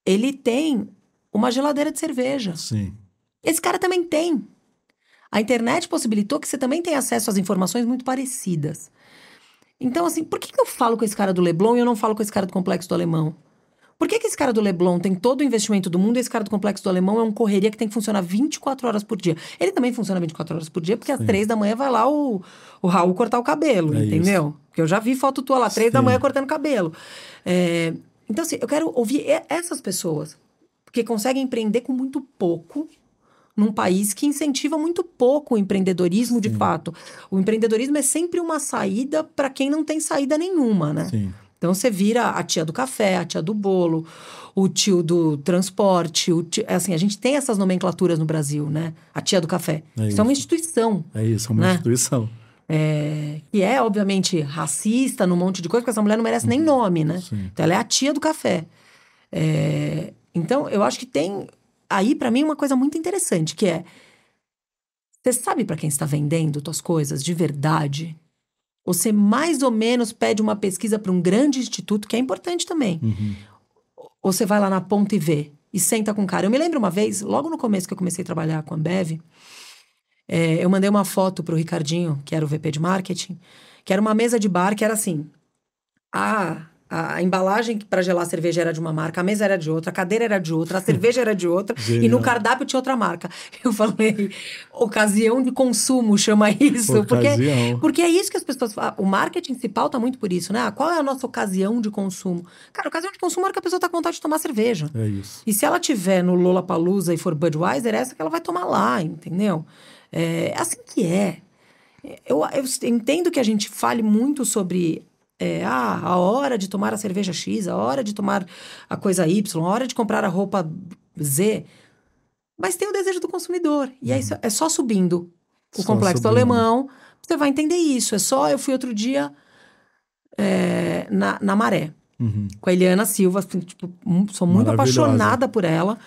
ele tem uma geladeira de cerveja. Sim. Esse cara também tem. A internet possibilitou que você também tenha acesso às informações muito parecidas. Então, assim, por que, que eu falo com esse cara do Leblon e eu não falo com esse cara do Complexo do Alemão? Por que, que esse cara do Leblon tem todo o investimento do mundo e esse cara do Complexo do Alemão é um correria que tem que funcionar 24 horas por dia? Ele também funciona 24 horas por dia, porque Sim. às 3 da manhã vai lá o, o Raul cortar o cabelo, é entendeu? Isso. Porque eu já vi foto tua lá, 3 Sim. da manhã cortando cabelo. É, então, assim, eu quero ouvir essas pessoas, porque conseguem empreender com muito pouco num país que incentiva muito pouco o empreendedorismo Sim. de fato. O empreendedorismo é sempre uma saída para quem não tem saída nenhuma, né? Sim. Então você vira a tia do café, a tia do bolo, o tio do transporte, o tio, assim, a gente tem essas nomenclaturas no Brasil, né? A tia do café. É isso, isso é uma instituição. É isso, é uma né? instituição. É, que é, obviamente, racista num monte de coisa, porque essa mulher não merece nem uhum. nome, né? Sim. Então ela é a tia do café. É, então, eu acho que tem aí, para mim, uma coisa muito interessante, que é. Você sabe para quem está vendendo suas coisas de verdade? Você mais ou menos pede uma pesquisa para um grande instituto, que é importante também. Uhum. Ou você vai lá na ponta e vê, e senta com o cara. Eu me lembro uma vez, logo no começo que eu comecei a trabalhar com a Ambev, é, eu mandei uma foto pro Ricardinho, que era o VP de marketing, que era uma mesa de bar que era assim. Ah, a embalagem para gelar a cerveja era de uma marca, a mesa era de outra, a cadeira era de outra, a cerveja era de outra e no cardápio tinha outra marca. Eu falei, ocasião de consumo chama isso, porque porque é isso que as pessoas falam. O marketing se pauta muito por isso, né? Qual é a nossa ocasião de consumo? Cara, ocasião de consumo é que a pessoa tá com vontade de tomar cerveja. É isso. E se ela tiver no Lollapalooza e for Budweiser, é essa que ela vai tomar lá, entendeu? É assim que é. Eu, eu entendo que a gente fale muito sobre é, ah, a hora de tomar a cerveja X, a hora de tomar a coisa Y, a hora de comprar a roupa Z. Mas tem o desejo do consumidor. E uhum. é, é só subindo o só complexo subindo. alemão, você vai entender isso. É só. Eu fui outro dia é, na, na Maré, uhum. com a Eliana Silva. Assim, tipo, sou muito apaixonada por ela.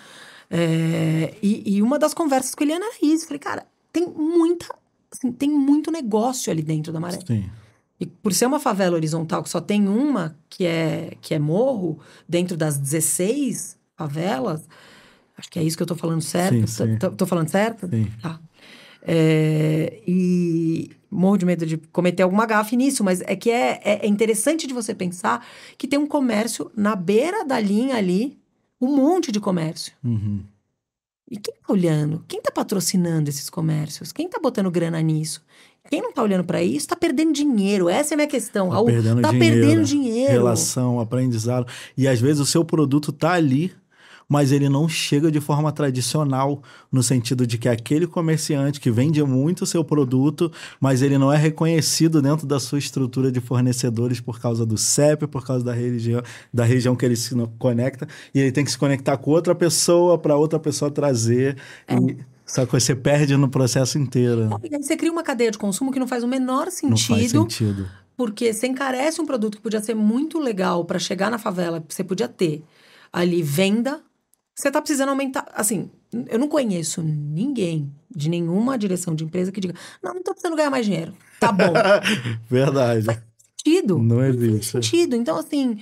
É, e, e, uma das conversas com a Eliana era isso. Falei, cara, tem muita. Assim, tem muito negócio ali dentro da Maré. Sim. E por ser uma favela horizontal que só tem uma, que é, que é morro, dentro das 16 favelas, acho que é isso que eu tô falando certo. Tô, falando certo? Sim. Tá. É, e, morro de medo de cometer alguma gafe nisso, mas é que é, é, é interessante de você pensar que tem um comércio na beira da linha ali, um monte de comércio. Uhum. E quem tá olhando? Quem tá patrocinando esses comércios? Quem tá botando grana nisso? Quem não tá olhando para isso tá perdendo dinheiro. Essa é a minha questão. Tá Raul, perdendo tá dinheiro. perdendo dinheiro. Relação, aprendizado. E às vezes o seu produto tá ali, mas ele não chega de forma tradicional, no sentido de que aquele comerciante que vende muito o seu produto, mas ele não é reconhecido dentro da sua estrutura de fornecedores por causa do CEP, por causa da região, da região que ele se conecta, e ele tem que se conectar com outra pessoa para outra pessoa trazer. E, só que você perde no processo inteiro. E aí você cria uma cadeia de consumo que não faz o menor Não sentido. faz sentido. Porque você encarece um produto que podia ser muito legal para chegar na favela, você podia ter ali venda. Você tá precisando aumentar. Assim, eu não conheço ninguém de nenhuma direção de empresa que diga: não, não tô precisando ganhar mais dinheiro. Tá bom. Verdade. sentido. Não faz existe. sentido. Então, assim,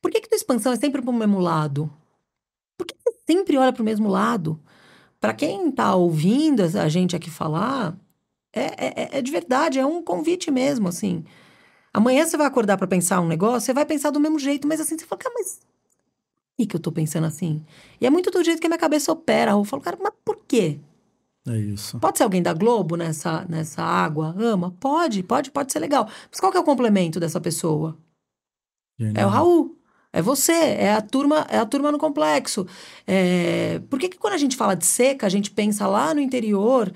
por que, que tua expansão é sempre pro mesmo lado? Por que você sempre olha pro mesmo lado? Para quem tá ouvindo a gente aqui falar, é, é, é de verdade, é um convite mesmo, assim. Amanhã você vai acordar para pensar um negócio, você vai pensar do mesmo jeito, mas assim, você fala, cara, mas por que, eu tô pensando assim? E é muito do jeito que a minha cabeça opera. Eu falo, cara, mas por quê? É isso. Pode ser alguém da Globo nessa, nessa água? Ama? Pode, pode, pode ser legal. Mas qual que é o complemento dessa pessoa? É o Genial. Raul. É você, é a turma, é a turma no complexo. É, Por que, que quando a gente fala de seca, a gente pensa lá no interior,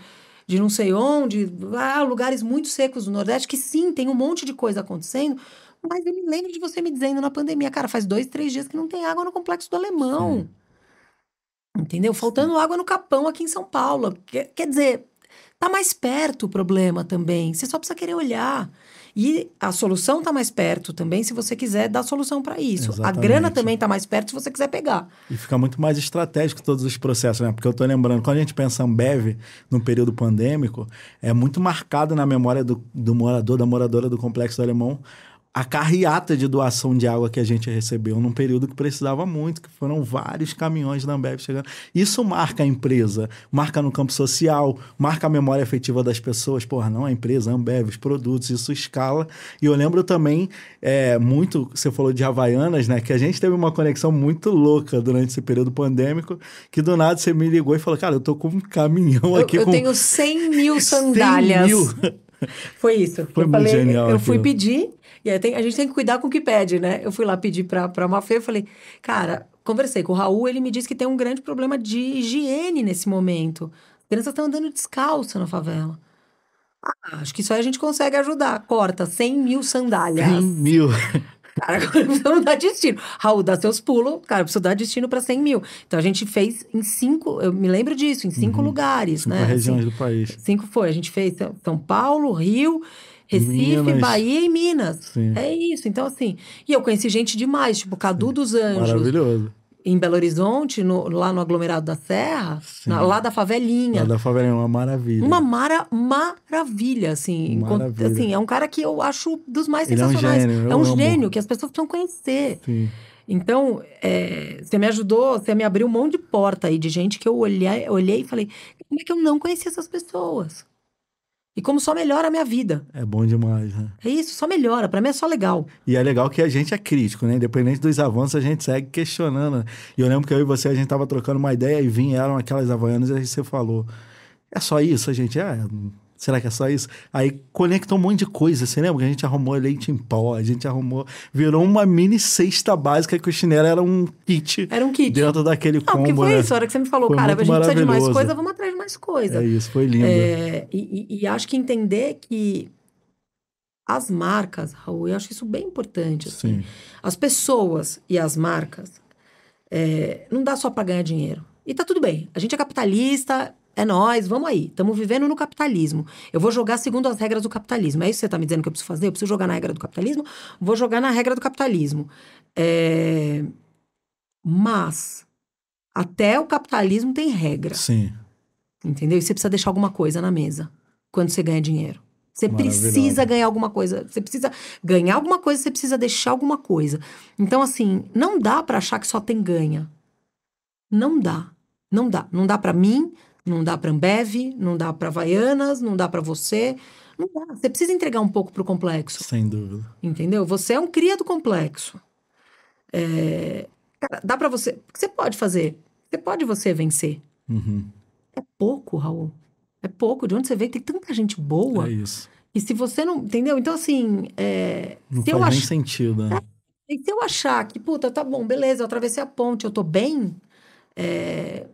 de não sei onde, ah, lugares muito secos do Nordeste, que sim, tem um monte de coisa acontecendo, mas eu me lembro de você me dizendo na pandemia, cara, faz dois, três dias que não tem água no complexo do Alemão. Entendeu? Faltando água no Capão aqui em São Paulo. Quer, quer dizer, tá mais perto o problema também. Você só precisa querer olhar. E a solução tá mais perto também, se você quiser dar solução para isso. A Exatamente. grana também tá mais perto se você quiser pegar. E fica muito mais estratégico todos os processos, né? Porque eu tô lembrando, quando a gente pensa em Ambev, no período pandêmico, é muito marcado na memória do, do morador, da moradora do Complexo do Alemão, a carreata de doação de água que a gente recebeu num período que precisava muito, que foram vários caminhões da Ambev chegando. Isso marca a empresa, marca no campo social, marca a memória afetiva das pessoas. Porra, não a empresa, a Ambev, os produtos, isso escala. E eu lembro também, é, muito, você falou de Havaianas, né? Que a gente teve uma conexão muito louca durante esse período pandêmico, que do nada você me ligou e falou, cara, eu tô com um caminhão Eu, aqui eu com tenho 100 mil 100 sandálias. mil. Foi isso. Foi eu muito genial Eu fui aquilo. pedir, e aí tem- a gente tem que cuidar com o que pede, né? Eu fui lá pedir pra, pra Mafê, eu falei, cara, conversei com o Raul, ele me disse que tem um grande problema de higiene nesse momento. As crianças estão andando descalço na favela. Ah, acho que isso aí a gente consegue ajudar. Corta 100 mil sandálias. 100 mil. Cara, agora precisamos dar destino. Raul, dá seus pulos. Cara, preciso dar destino para 100 mil. Então a gente fez em cinco, eu me lembro disso, em cinco lugares, Cinco né? regiões Assim, do país. Cinco foi. A gente fez São Paulo, Rio, Recife, Minas. Bahia e Minas. Sim. É isso. Então, assim. E eu conheci gente demais, tipo Cadu dos Anjos, Maravilhoso. em Belo Horizonte, no- lá no aglomerado da Serra, na- lá da favelinha. Lá da favela é uma maravilha. Uma mara, maravilha, assim. Maravilha. assim. É um cara que eu acho dos mais Ele é um sensacionais. gênio, é um gênio que as pessoas precisam conhecer. Sim. Então, é, você me ajudou, você me abriu um monte de porta aí de gente que eu olhei, olhei e falei, como é que eu não conhecia essas pessoas? E como só melhora a minha vida. É bom demais, né? É isso, só melhora. Pra mim é só legal. E é legal que a gente é crítico, né? Independente dos avanços, a gente segue questionando. E eu lembro que eu e você, a gente tava trocando uma ideia e vinham aquelas havaianas e aí você falou: é só isso? A gente, é. Será que é só isso? Aí conectou um monte de coisa. Você lembra que a gente arrumou leite em pó, a gente arrumou. Virou uma mini cesta básica que o chinelo era um kit Era um kit. dentro daquele Não, porque combo, foi né? isso. A hora que você me falou, Foi cara, a gente precisa de mais coisa, vamos atrás de mais coisa. É isso, foi lindo. É, e, e- e acho que entender que as marcas, Raul, eu acho isso bem importante. assim. Sim. As pessoas e as marcas, é, não dá só para ganhar dinheiro. E tá tudo bem. A gente é capitalista, é nós, vamos aí. Estamos vivendo no capitalismo. Eu vou jogar segundo as regras do capitalismo. É isso que você tá me dizendo que eu preciso fazer? Eu preciso jogar na regra do capitalismo? Vou jogar na regra do capitalismo. É, Mas até o capitalismo tem regra. Sim. Entendeu? E você precisa deixar alguma coisa na mesa quando você ganha dinheiro. Você precisa ganhar alguma coisa. Você precisa ganhar alguma coisa, você precisa deixar alguma coisa. Então, assim, não dá pra achar que só tem ganha. Não dá. Não dá. Não dá pra mim, não dá pra Ambev, não dá pra Havaianas, não dá pra você, Não dá. Você precisa entregar um pouco pro complexo. Sem dúvida. Entendeu? Você é um cria do complexo. É, cara, dá pra você. O que você pode fazer? Você pode você vencer. Uhum. É pouco, Raul. É pouco. De onde você veio? Tem tanta gente boa. É isso. E se você não. Entendeu? Então, assim. é, Não se faz eu nem ach- sentido, né? E se eu achar que, puta, tá bom, beleza, eu atravessei a ponte, eu tô bem, é,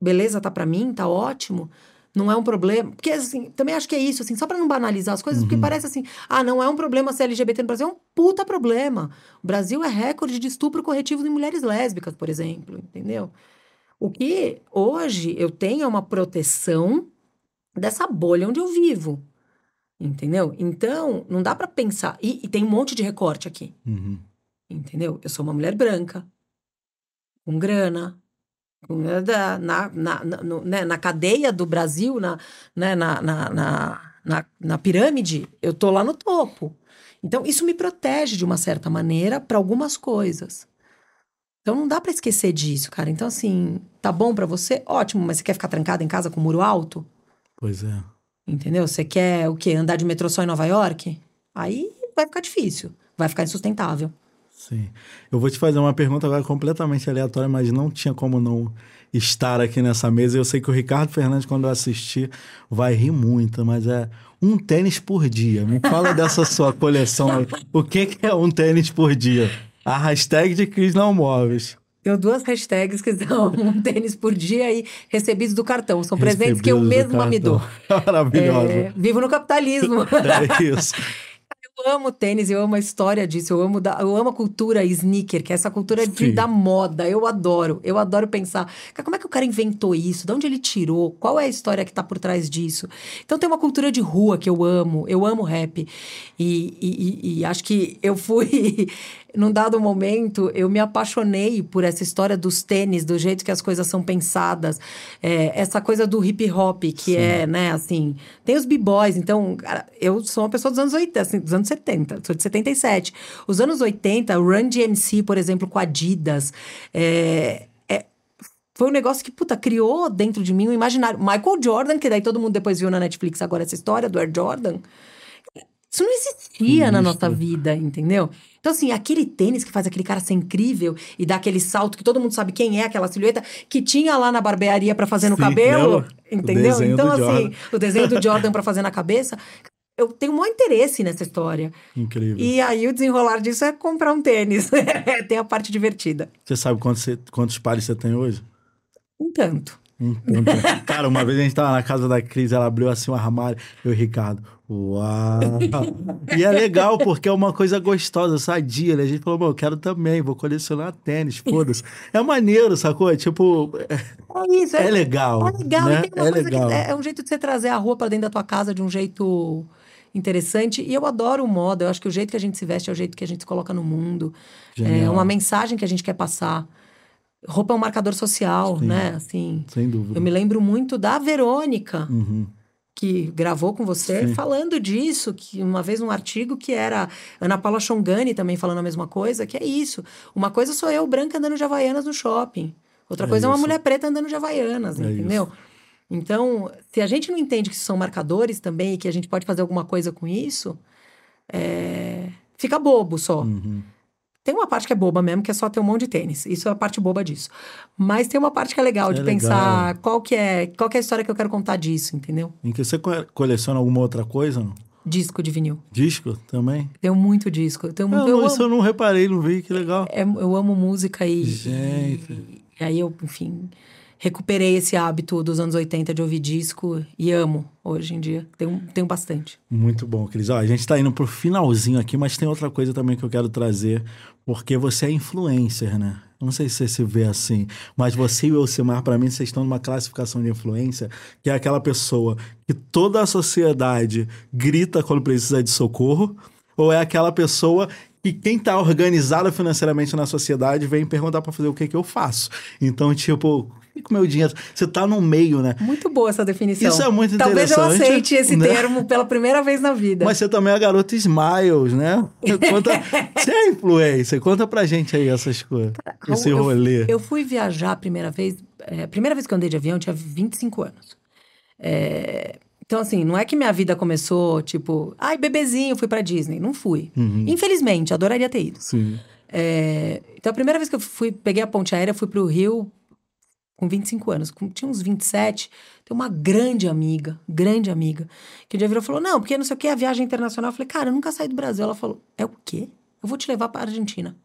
beleza, tá pra mim, tá ótimo, não é um problema. Porque, assim, também acho que é isso, assim, só pra não banalizar as coisas, porque Uhum. parece assim, ah, não é um problema ser LGBT no Brasil, é um puta problema. O Brasil é recorde de estupro corretivo em mulheres lésbicas, por exemplo, entendeu? O que hoje eu tenho é uma proteção dessa bolha onde eu vivo. Entendeu? Então, não dá pra pensar. E, e tem um monte de recorte aqui. Uhum. Entendeu? Eu sou uma mulher branca, com grana, na, na, na, na- no- né, na cadeia do Brasil, na, né, na, na, na, na, na pirâmide, eu tô lá no topo. Então, isso me protege de uma certa maneira para algumas coisas. Então, não dá para esquecer disso, cara. Então, assim, tá bom para você? Ótimo, mas você quer ficar trancada em casa com muro alto? Pois é. Entendeu? Você quer o quê? Andar de metrô só em Nova York? Aí vai ficar difícil, vai ficar insustentável. Sim. Eu vou te fazer uma pergunta agora completamente aleatória, mas não tinha como não estar aqui nessa mesa. Eu sei que o Ricardo Fernandes, quando eu assistir, vai rir muito, mas é um tênis por dia. Me fala dessa sua coleção. O que, que é um tênis por dia? A hashtag de Cris Não Móveis. Tenho duas hashtags que são um tênis por dia e recebidos do cartão. São presentes que eu Recebidos mesma me dou. cartão. Maravilhosa. É, vivo no capitalismo. É isso. Eu amo tênis, eu amo a história disso, eu amo, da, eu amo a cultura sneaker, que é essa cultura de, da moda. Eu adoro, eu adoro pensar. Como é que o cara inventou isso? De onde ele tirou? Qual é a história que tá por trás disso? Então tem uma cultura de rua que eu amo, eu amo rap. E, e- e- e acho que eu fui. Num dado momento, eu me apaixonei por essa história dos tênis, do jeito que as coisas são pensadas. É, essa coisa do hip hop, que é, né, assim. Tem os b-boys, então, cara, eu sou uma pessoa dos anos 80, assim, dos anos 70, sou de 77. Os anos 80, o Run DMC, por exemplo, com Adidas, é, é, foi um negócio que, puta, criou dentro de mim um imaginário. Michael Jordan, que daí todo mundo depois viu na Netflix agora essa história do Air Jordan. Isso não existia na Isso. nossa vida, entendeu? Então, assim, aquele tênis que faz aquele cara ser incrível e dá aquele salto que todo mundo sabe quem é, aquela silhueta que tinha lá na barbearia pra fazer no Sim, cabelo, lembra? O entendeu? Então, assim, o desenho do Jordan pra fazer na cabeça. Eu tenho um maior interesse nessa história. Incrível. E aí, o desenrolar disso é comprar um tênis. tem a parte divertida. Você sabe quantos, você- quantos pares você tem hoje? Um tanto. Um tanto. Cara, uma vez a gente tava na casa da Cris, ela abriu assim um armário, eu e o Ricardo. Uau! E é legal, porque é uma coisa gostosa, sadia, né? A gente falou, bom, eu quero também, vou colecionar tênis, foda-se. É maneiro, sacou? Tipo, é, É isso. é legal. É legal. né? É coisa legal. que é, é um jeito de você trazer a rua pra dentro da tua casa de um jeito interessante. E eu adoro o moda. Eu acho que o jeito que a gente se veste é o jeito que a gente se coloca no mundo. É Genial. uma mensagem que a gente quer passar. Roupa é um marcador social, Sim. né? Assim. Sem dúvida. Eu me lembro muito da Verônica, Uhum. Que gravou com você, Sim. falando disso, que uma vez um artigo que era Ana Paula Chongani também falando a mesma coisa, que é isso. Uma coisa sou eu, branca, andando de Havaianas no shopping. Outra É coisa é uma isso. mulher preta andando de Havaianas, É entendeu? Então, se a gente não entende que isso são marcadores também e que a gente pode fazer alguma coisa com isso, é, fica bobo só. Uhum. Tem uma parte que é boba mesmo, que é só ter um monte de tênis. Isso é a parte boba disso. Mas tem uma parte que é legal, É de legal. pensar qual que, é, qual que é a história que eu quero contar disso, entendeu? Em que você co- coleciona alguma outra coisa? Não? Disco de vinil. Disco também? Tenho muito disco. Eu, tenho Não, muito, eu, não, isso eu não reparei, não vi, que legal. é- eu amo música e, Gente. e. E aí eu, enfim, recuperei esse hábito dos anos 80 de ouvir disco e amo hoje em dia. Tenho, tenho bastante. Muito bom, Cris. Ó, a gente tá indo pro finalzinho aqui, mas tem outra coisa também que eu quero trazer, porque você é influencer, né? Não sei se você se vê assim, mas você e o Elcimar, para mim, vocês estão numa classificação de influência, que é aquela pessoa que toda a sociedade grita quando precisa de socorro, ou é aquela pessoa que quem tá organizado financeiramente na sociedade vem perguntar para fazer o que que eu faço. Então, tipo, e com o meu dinheiro? Você tá no meio, né? Muito boa essa definição. Isso é muito Talvez eu interessante, aceite esse né? termo pela primeira vez na vida. Mas você também é a garota Smiles, né? Conta... você é influencer, conta pra gente aí essas coisas. Esse eu, rolê. Eu fui viajar a primeira vez. é, a primeira vez que eu andei de avião, eu tinha 25 anos. É, Então, assim, não é que minha vida começou, tipo, ai, bebezinho, fui pra Disney. Não fui. Uhum. Infelizmente, adoraria ter ido. Sim. É, então, a primeira vez que eu fui, peguei a ponte aérea, fui pro Rio com 25 anos. Com, tinha uns 27, tem uma grande amiga, grande amiga, que um dia virou e falou: Não, porque não sei o que, a viagem internacional. Eu falei, cara, eu nunca saí do Brasil. Ela falou: É o quê? Eu vou te levar pra Argentina.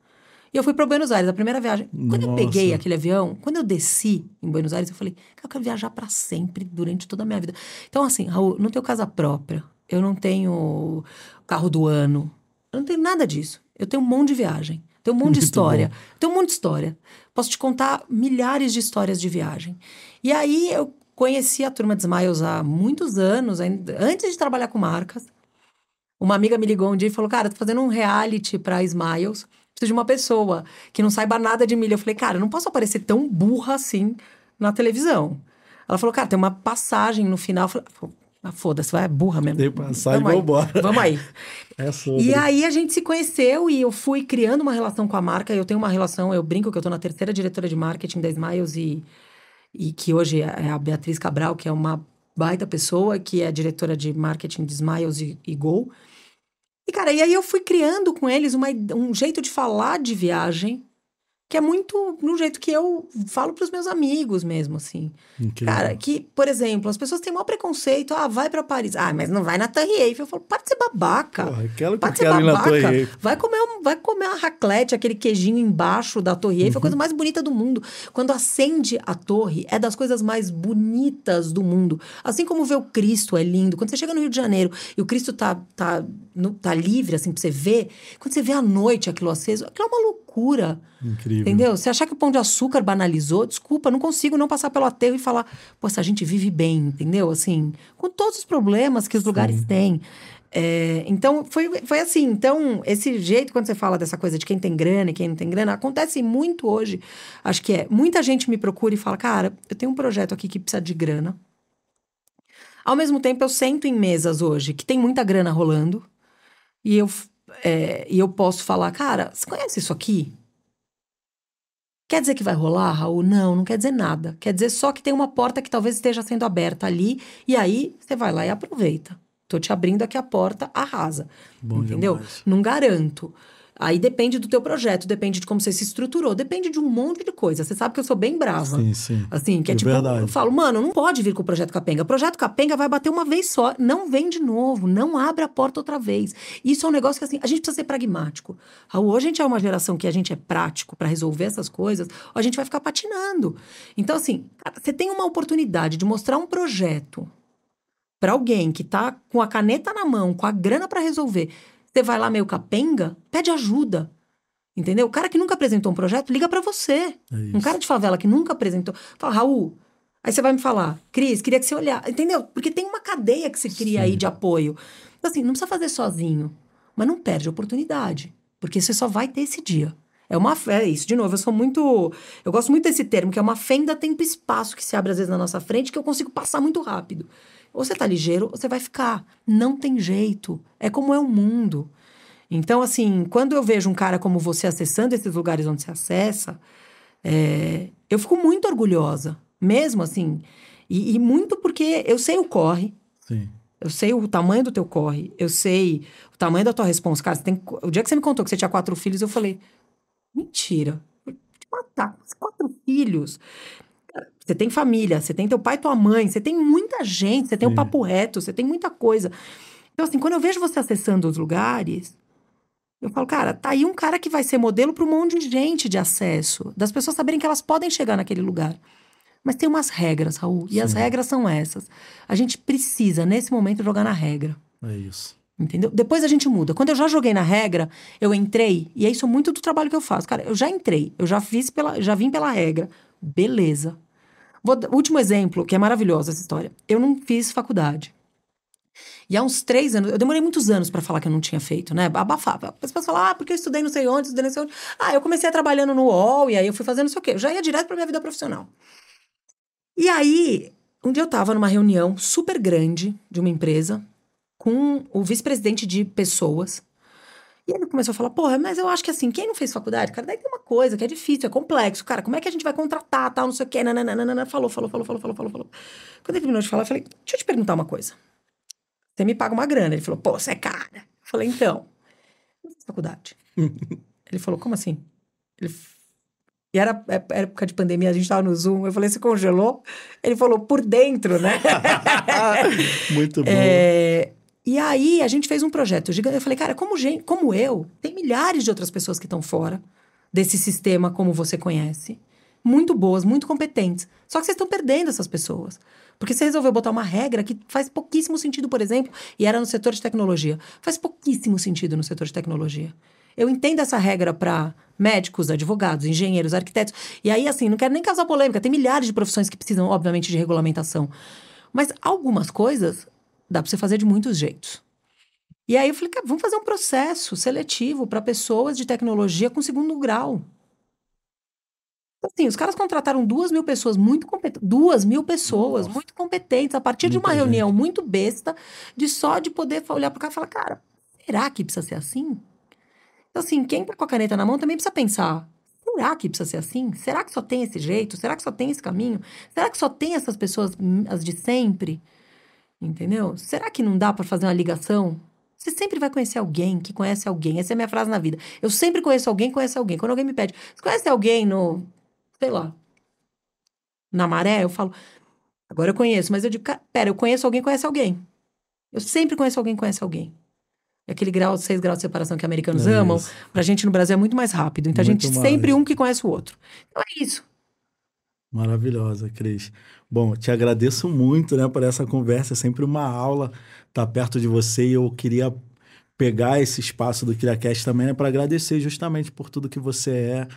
E eu fui para Buenos Aires, a primeira viagem. Quando eu Nossa. peguei aquele avião, quando eu desci em Buenos Aires, eu falei, "Cara, eu quero viajar para sempre, durante toda a minha vida. Então, assim, Raul, não tenho casa própria, eu não tenho carro do ano, eu não tenho nada disso. Eu tenho um monte de viagem, tenho um monte de Muito história, bom. tenho um monte de história. Posso te contar milhares de histórias de viagem. E aí eu conheci a turma de Smiles há muitos anos, antes de trabalhar com marcas. Uma amiga me ligou um dia e falou: Cara, tô fazendo um reality pra Smiles. Preciso de uma pessoa que não saiba nada de milho. Eu falei: Cara, não posso aparecer tão burra assim na televisão. Ela falou: Cara, tem uma passagem no final. Eu falei: ah, Foda-se, vai, é burra mesmo. Tem passagem, Vamos aí, vambora. Vamos aí. É sobre. E aí a gente se conheceu e eu fui criando uma relação com a marca. Eu tenho uma relação, eu brinco que eu tô na terceira diretora de marketing da Smiles e, e que hoje é a Beatriz Cabral, que é uma baita pessoa, que é diretora de marketing de Smiles e, e Gol. E, cara, e aí eu fui criando com eles uma, um jeito de falar de viagem que é muito no jeito que eu falo pros meus amigos mesmo, assim. Incrível. Cara, que, por exemplo, as pessoas têm maior preconceito. Ah, vai pra Paris. Ah, mas não vai na Torre Eiffel. Eu falo, para de ser babaca. Porra, eu Para de ser na babaca. Vai comer, um- vai comer uma raclete, aquele queijinho embaixo da Torre Eiffel, é a coisa mais bonita do mundo. Quando acende a torre, é das coisas mais bonitas do mundo. Assim como ver o Cristo é lindo. Quando você chega no Rio de Janeiro e o Cristo tá, tá, no- tá livre, assim, pra você ver. Quando você vê à noite aquilo aceso, aquilo é uma loucura. Incrível. Entendeu? Se achar que o pão de açúcar banalizou, desculpa, não consigo não passar pelo aterro e falar, pô, essa gente vive bem, entendeu? Assim, com todos os problemas que os lugares têm. É, então, foi, foi assim. Então, esse jeito, quando você fala dessa coisa de quem tem grana e quem não tem grana, acontece muito hoje. Acho que é. Muita gente me procura e fala, cara, eu tenho um projeto aqui que precisa de grana. Ao mesmo tempo, eu sento em mesas hoje que tem muita grana rolando e eu, é, e eu posso falar, cara, você conhece isso aqui? Quer dizer que vai rolar, Raul? Não, não quer dizer nada. Quer dizer só que tem uma porta que talvez esteja sendo aberta ali, e aí você vai lá e aproveita. Tô te abrindo aqui a porta, arrasa. Bom entendeu? demais. Não garanto. Aí depende do teu projeto, depende de como você se estruturou, depende de um monte de coisa. Você sabe que eu sou bem brava. Sim, sim. Assim, que é, É tipo, verdade. eu falo, mano, não pode vir com o projeto Capenga. O projeto Capenga vai bater uma vez só, não vem de novo, não abre a porta outra vez. Isso é um negócio que assim, a gente precisa ser pragmático. Raul, ou a gente é uma geração que a gente é prático pra resolver essas coisas, ou a gente vai ficar patinando. Então, assim, você tem uma oportunidade de mostrar um projeto pra alguém que tá com a caneta na mão, com a grana pra resolver. Você vai lá meio capenga, pede ajuda. Entendeu? O cara que nunca apresentou um projeto, liga pra você. É Um cara de favela que nunca apresentou. Fala, Raul. Aí você vai me falar, Cris, queria que você olhasse. Entendeu? Porque tem uma cadeia que se cria aí de apoio. Então, assim, não precisa fazer sozinho. Mas não perde a oportunidade. Porque você só vai ter esse dia. É uma é isso. De novo, eu sou muito. Eu gosto muito desse termo, que é uma fenda tempo e espaço que se abre às vezes na nossa frente, que eu consigo passar muito rápido. Ou você tá ligeiro, ou você vai ficar. Não tem jeito. É como é o mundo. Então, assim, quando eu vejo um cara como você acessando esses lugares onde você acessa, é, eu fico muito orgulhosa, mesmo assim. E, e muito porque eu sei o corre, Sim. eu sei o tamanho do teu corre, eu sei o tamanho da tua resposta. Cara, tem, o dia que você me contou que você tinha quatro filhos, eu falei: mentira, matar, quatro filhos. Você tem família, você tem teu pai e tua mãe, você tem muita gente, você tem o Sim. papo reto, você tem muita coisa. Então, assim, quando eu vejo você acessando os lugares, eu falo, cara, tá aí um cara que vai ser modelo para um monte de gente de acesso, das pessoas saberem que elas podem chegar naquele lugar. Mas tem umas regras, Raul, e as Sim. regras são essas. A gente precisa, nesse momento, jogar na regra. É isso. Entendeu? Depois a gente muda. Quando eu já joguei na regra, eu entrei, e é isso muito do trabalho que eu faço. Cara, eu já entrei, eu já fiz pela, já vim pela regra. Beleza. Vou, último exemplo, que é maravilhosa essa história. Eu não fiz faculdade. E há uns três anos, eu demorei muitos anos pra falar que eu não tinha feito, né? Abafava. As pessoas falam, ah, porque eu estudei não sei onde, estudei não sei onde. Ah, eu comecei trabalhando no UOL, e aí eu fui fazendo não sei o quê. Eu já ia direto pra minha vida profissional. E aí, um dia eu tava numa reunião super grande de uma empresa, com o vice-presidente de pessoas. E ele começou a falar, porra, mas eu acho que assim, quem não fez faculdade, cara, daí tem uma coisa que é difícil, é complexo. Cara, como é que a gente vai contratar, tal, não sei o quê, nananana, falou, falou, falou, falou, falou, falou, falou. Quando ele terminou de falar, eu falei, deixa eu te perguntar uma coisa. você me paga uma grana. Ele falou, pô, você é cara. Eu falei, então, faculdade. Ele falou, como assim? Ele... E era época de pandemia, a gente tava no Zoom. Eu falei, você congelou? Ele falou, por dentro, né? Muito bom. É... E aí, a gente fez um projeto gigante. Eu falei, cara, como, gente, como eu, tem milhares de outras pessoas que estão fora desse sistema como você conhece. Muito boas, muito competentes. Só que vocês estão perdendo essas pessoas. Porque você resolveu botar uma regra que faz pouquíssimo sentido, por exemplo, e era no setor de tecnologia. Faz pouquíssimo sentido no setor de tecnologia. Eu entendo essa regra para médicos, advogados, engenheiros, arquitetos. E aí, assim, não quero nem causar polêmica. Tem milhares de profissões que precisam, obviamente, de regulamentação. Mas algumas coisas dá para você fazer de muitos jeitos. E aí eu falei, cara, vamos fazer um processo seletivo para pessoas de tecnologia com segundo grau. Assim, os caras contrataram duas mil pessoas muito competentes. Duas mil pessoas Nossa. muito competentes, a partir de uma gente. reunião muito besta, de só de poder olhar para o cara e falar, cara, será que precisa ser assim? Então, assim, quem tá com a caneta na mão também precisa pensar. Será que precisa ser assim? Será que só tem esse jeito? Será que só tem esse caminho? Será que só tem essas pessoas, hum, as de sempre? Entendeu? Será que não dá para fazer uma ligação? Você sempre vai conhecer alguém que conhece alguém. Essa é a minha frase na vida. Eu sempre conheço alguém que conhece alguém. Quando alguém me pede, você conhece alguém no, sei lá, na maré? Eu falo, agora eu conheço, mas eu digo, pera, eu conheço alguém que conhece alguém. Eu sempre conheço alguém que conhece alguém. É aquele grau, seis graus de separação que americanos é amam, pra gente no Brasil é muito mais rápido. Então muito a gente mais. sempre um que conhece o outro. Então é isso. Maravilhosa, Cris. Bom, te agradeço muito, né, por essa conversa. É sempre uma aula estar perto de você e eu queria pegar esse espaço do CriaCast também né, para agradecer justamente por tudo que você é,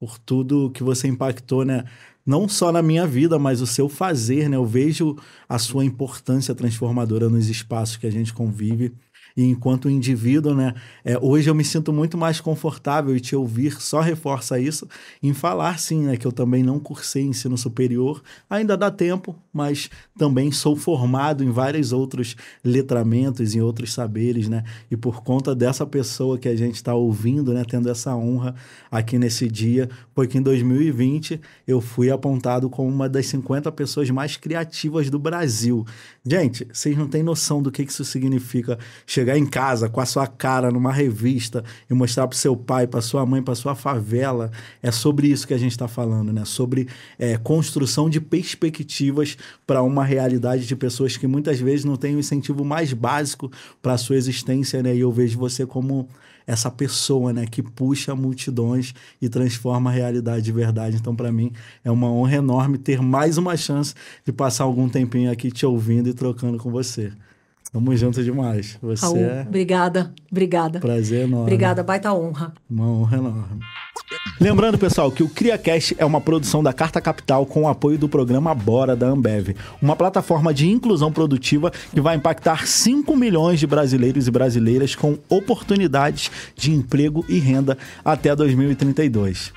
por tudo que você impactou, né? Não só na minha vida, mas o seu fazer, né? Eu vejo a sua importância transformadora nos espaços que a gente convive e enquanto indivíduo, né? É, hoje eu me sinto muito mais confortável e te ouvir só reforça isso em falar, sim, né? Que eu também não cursei ensino superior, ainda dá tempo, mas também sou formado em vários outros letramentos, em outros saberes, né? E por conta dessa pessoa que a gente está ouvindo, né? Tendo essa honra aqui nesse dia, foi que em 2020 eu fui apontado como uma das 50 pessoas mais criativas do Brasil. Gente, vocês não têm noção do que isso significa chegar chegar em casa com a sua cara numa revista e mostrar para seu pai, para sua mãe, para sua favela. É sobre isso que a gente está falando, né? Sobre é, construção de perspectivas para uma realidade de pessoas que muitas vezes não têm o incentivo mais básico para a sua existência, né? E eu vejo você como essa pessoa, né, que puxa multidões e transforma a realidade de verdade. Então, para mim, é uma honra enorme ter mais uma chance de passar algum tempinho aqui te ouvindo e trocando com você. Tamo junto demais. Você Raul, é... obrigada, obrigada. Prazer enorme. Obrigada, baita honra. Uma honra enorme. Lembrando, pessoal, que o CriaCast é uma produção da Carta Capital com o apoio do programa Bora da Ambev, uma plataforma de inclusão produtiva que vai impactar 5 milhões de brasileiros e brasileiras com oportunidades de emprego e renda até 2032.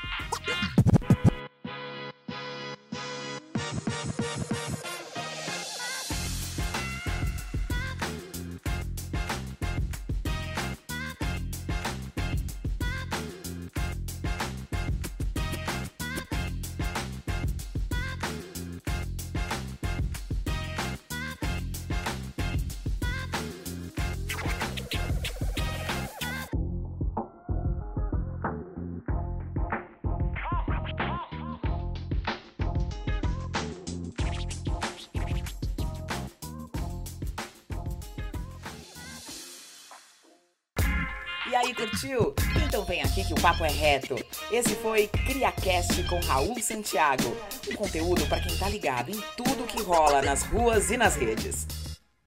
Reto. Esse foi CriaCast com Raul Santiago. Um conteúdo para quem tá ligado em tudo que rola nas ruas e nas redes.